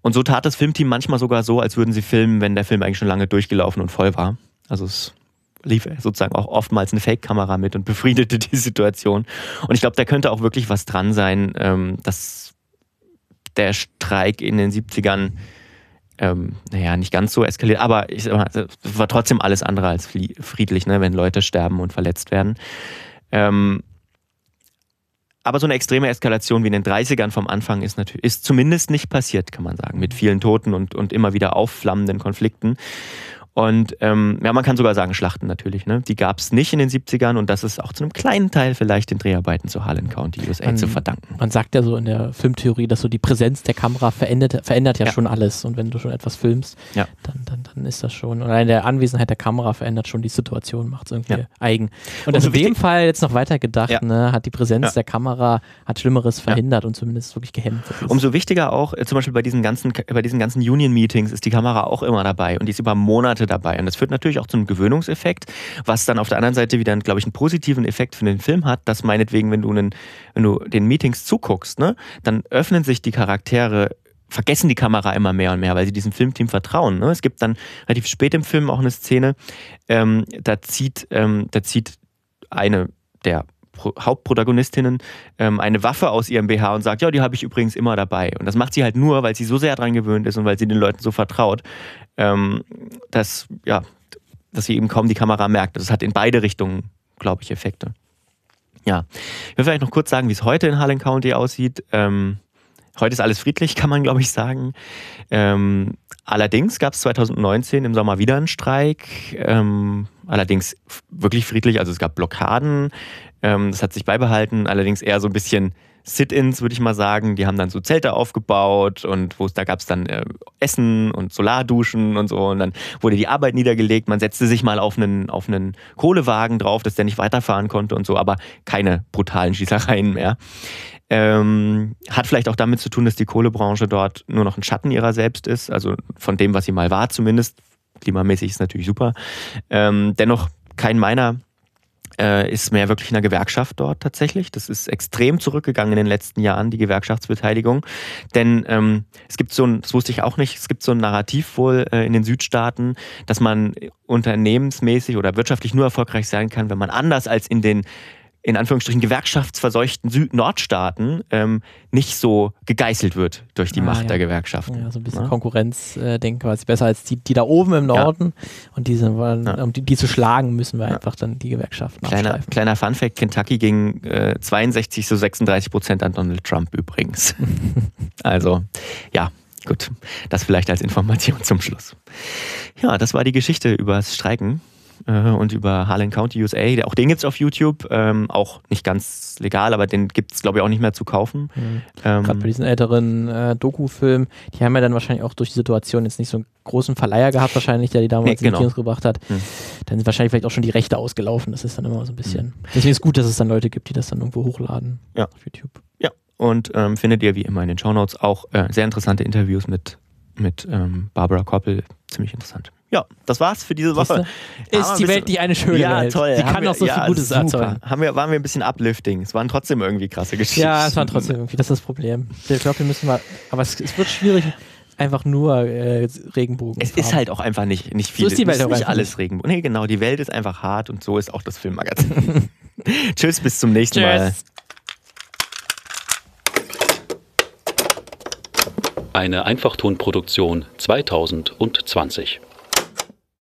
und so tat das Filmteam manchmal sogar so, als würden sie filmen, wenn der Film eigentlich schon lange durchgelaufen und voll war. Also es lief sozusagen auch oftmals eine Fake-Kamera mit und befriedete die Situation. Und ich glaube, da könnte auch wirklich was dran sein, ähm, dass der Streik in den 70ern ähm, naja, nicht ganz so eskaliert, aber es war trotzdem alles andere als friedlich, ne, wenn Leute sterben und verletzt werden. Ähm, aber so eine extreme Eskalation wie in den 30ern vom Anfang ist natürlich, ist zumindest nicht passiert, kann man sagen, mit vielen Toten und, und immer wieder aufflammenden Konflikten. Und ähm, ja, man kann sogar sagen, Schlachten natürlich. Ne? Die gab es nicht in den 70ern und das ist auch zu einem kleinen Teil vielleicht den Dreharbeiten zu Harlan County, USA man, zu verdanken. Man sagt ja so in der Filmtheorie, dass so die Präsenz der Kamera verändert, verändert ja, ja. schon alles. Und wenn du schon etwas filmst, ja. dann, dann, dann ist das schon. Und allein der Anwesenheit der Kamera verändert schon die Situation, macht es irgendwie ja. eigen. Und, und in dem Fall jetzt noch weiter gedacht, ne, hat die Präsenz der Kamera hat Schlimmeres verhindert und zumindest wirklich gehemmt. Umso wichtiger auch, äh, zum Beispiel bei diesen ganzen, bei diesen ganzen Union-Meetings ist die Kamera auch immer dabei und die ist über Monate dabei. Und das führt natürlich auch zu einem Gewöhnungseffekt, was dann auf der anderen Seite wieder, glaube ich, einen positiven Effekt für den Film hat, dass meinetwegen, wenn du, einen, wenn du den Meetings zuguckst, ne, dann öffnen sich die Charaktere vergessen die Kamera immer mehr und mehr, weil sie diesem Filmteam vertrauen. Ne? Es gibt dann relativ spät im Film auch eine Szene, ähm, da zieht, ähm, da zieht eine der Hauptprotagonistinnen ähm, eine Waffe aus ihrem BH und sagt, ja, die habe ich übrigens immer dabei. Und das macht sie halt nur, weil sie so sehr daran gewöhnt ist und weil sie den Leuten so vertraut, ähm, dass, ja, dass sie eben kaum die Kamera merkt. Das hat in beide Richtungen, glaube ich, Effekte. Ja, ich will vielleicht noch kurz sagen, wie es heute in Harlan County aussieht. Ähm, heute ist alles friedlich, kann man, glaube ich, sagen. Ähm, allerdings gab es 2019 im Sommer wieder einen Streik. Ähm, allerdings wirklich friedlich, also es gab Blockaden. Ähm, das hat sich beibehalten, allerdings eher so ein bisschen Sit-ins, würde ich mal sagen. Die haben dann so Zelte aufgebaut und da gab es dann äh, Essen und Solarduschen und so. Und dann wurde die Arbeit niedergelegt. Man setzte sich mal auf einen, auf einen Kohlewagen drauf, dass der nicht weiterfahren konnte und so, aber keine brutalen Schießereien mehr. Ähm, hat vielleicht auch damit zu tun, dass die Kohlebranche dort nur noch ein Schatten ihrer selbst ist, also von dem, was sie mal war zumindest. Klimamäßig ist natürlich super. Ähm, dennoch kein meiner äh, ist mehr wirklich in der Gewerkschaft dort tatsächlich. Das ist extrem zurückgegangen in den letzten Jahren, die Gewerkschaftsbeteiligung. Denn ähm, es gibt so ein, das wusste ich auch nicht, es gibt so ein Narrativ wohl äh, in den Südstaaten, dass man unternehmensmäßig oder wirtschaftlich nur erfolgreich sein kann, wenn man anders als in den in Anführungsstrichen gewerkschaftsverseuchten Süd-Nordstaaten ähm, nicht so gegeißelt wird durch die ah, Macht ja. der Gewerkschaften. Ja, so ein bisschen ja? Konkurrenzdenken quasi besser als die, die da oben im Norden. Ja. Und diese, um die, die, zu schlagen, müssen wir einfach dann die Gewerkschaften Kleiner, kleiner Funfact, Kentucky ging äh, 62 zu 36 Prozent an Donald Trump übrigens. also, ja, gut. Das vielleicht als Information zum Schluss. Ja, das war die Geschichte über das Streiken äh, und über Harlan County USA. Auch den gibt es auf YouTube, ähm, auch nicht ganz legal, aber den gibt es, glaube ich, auch nicht mehr zu kaufen. Mhm. Ähm, Gerade bei diesen älteren äh, Doku-Filmen, die haben ja dann wahrscheinlich auch durch die Situation jetzt nicht so einen großen Verleiher gehabt, wahrscheinlich, der die damals nee, genau. in die Kinos gebracht hat. Mhm. Dann sind wahrscheinlich vielleicht auch schon die Rechte ausgelaufen. Das ist dann immer so ein bisschen. Mhm. Deswegen ist es gut, dass es dann Leute gibt, die das dann irgendwo hochladen ja. auf YouTube. Ja, und ähm, findet ihr wie immer in den Shownotes auch äh, sehr interessante Interviews mit, mit ähm, Barbara Koppel. Ziemlich interessant. Ja, das war's für diese Woche. Ist die Welt nicht eine schöne ja, Welt? toll. Sie kann wir, auch so ja, viel Gutes super. erzeugen. Haben wir, waren wir ein bisschen uplifting. Es waren trotzdem irgendwie krasse Geschichten. Ja, es waren trotzdem irgendwie, das ist das Problem. Ich glaube, wir müssen mal, aber es, es wird schwierig, einfach nur äh, Regenbogen. Es ist halt auch einfach nicht, nicht viel. So ist die Welt auch nicht alles nicht. Regenbogen. Nee, genau, die Welt ist einfach hart und so ist auch das Filmmagazin. Tschüss, bis zum nächsten Tschüss. Mal. Eine Einfachtonproduktion 2020.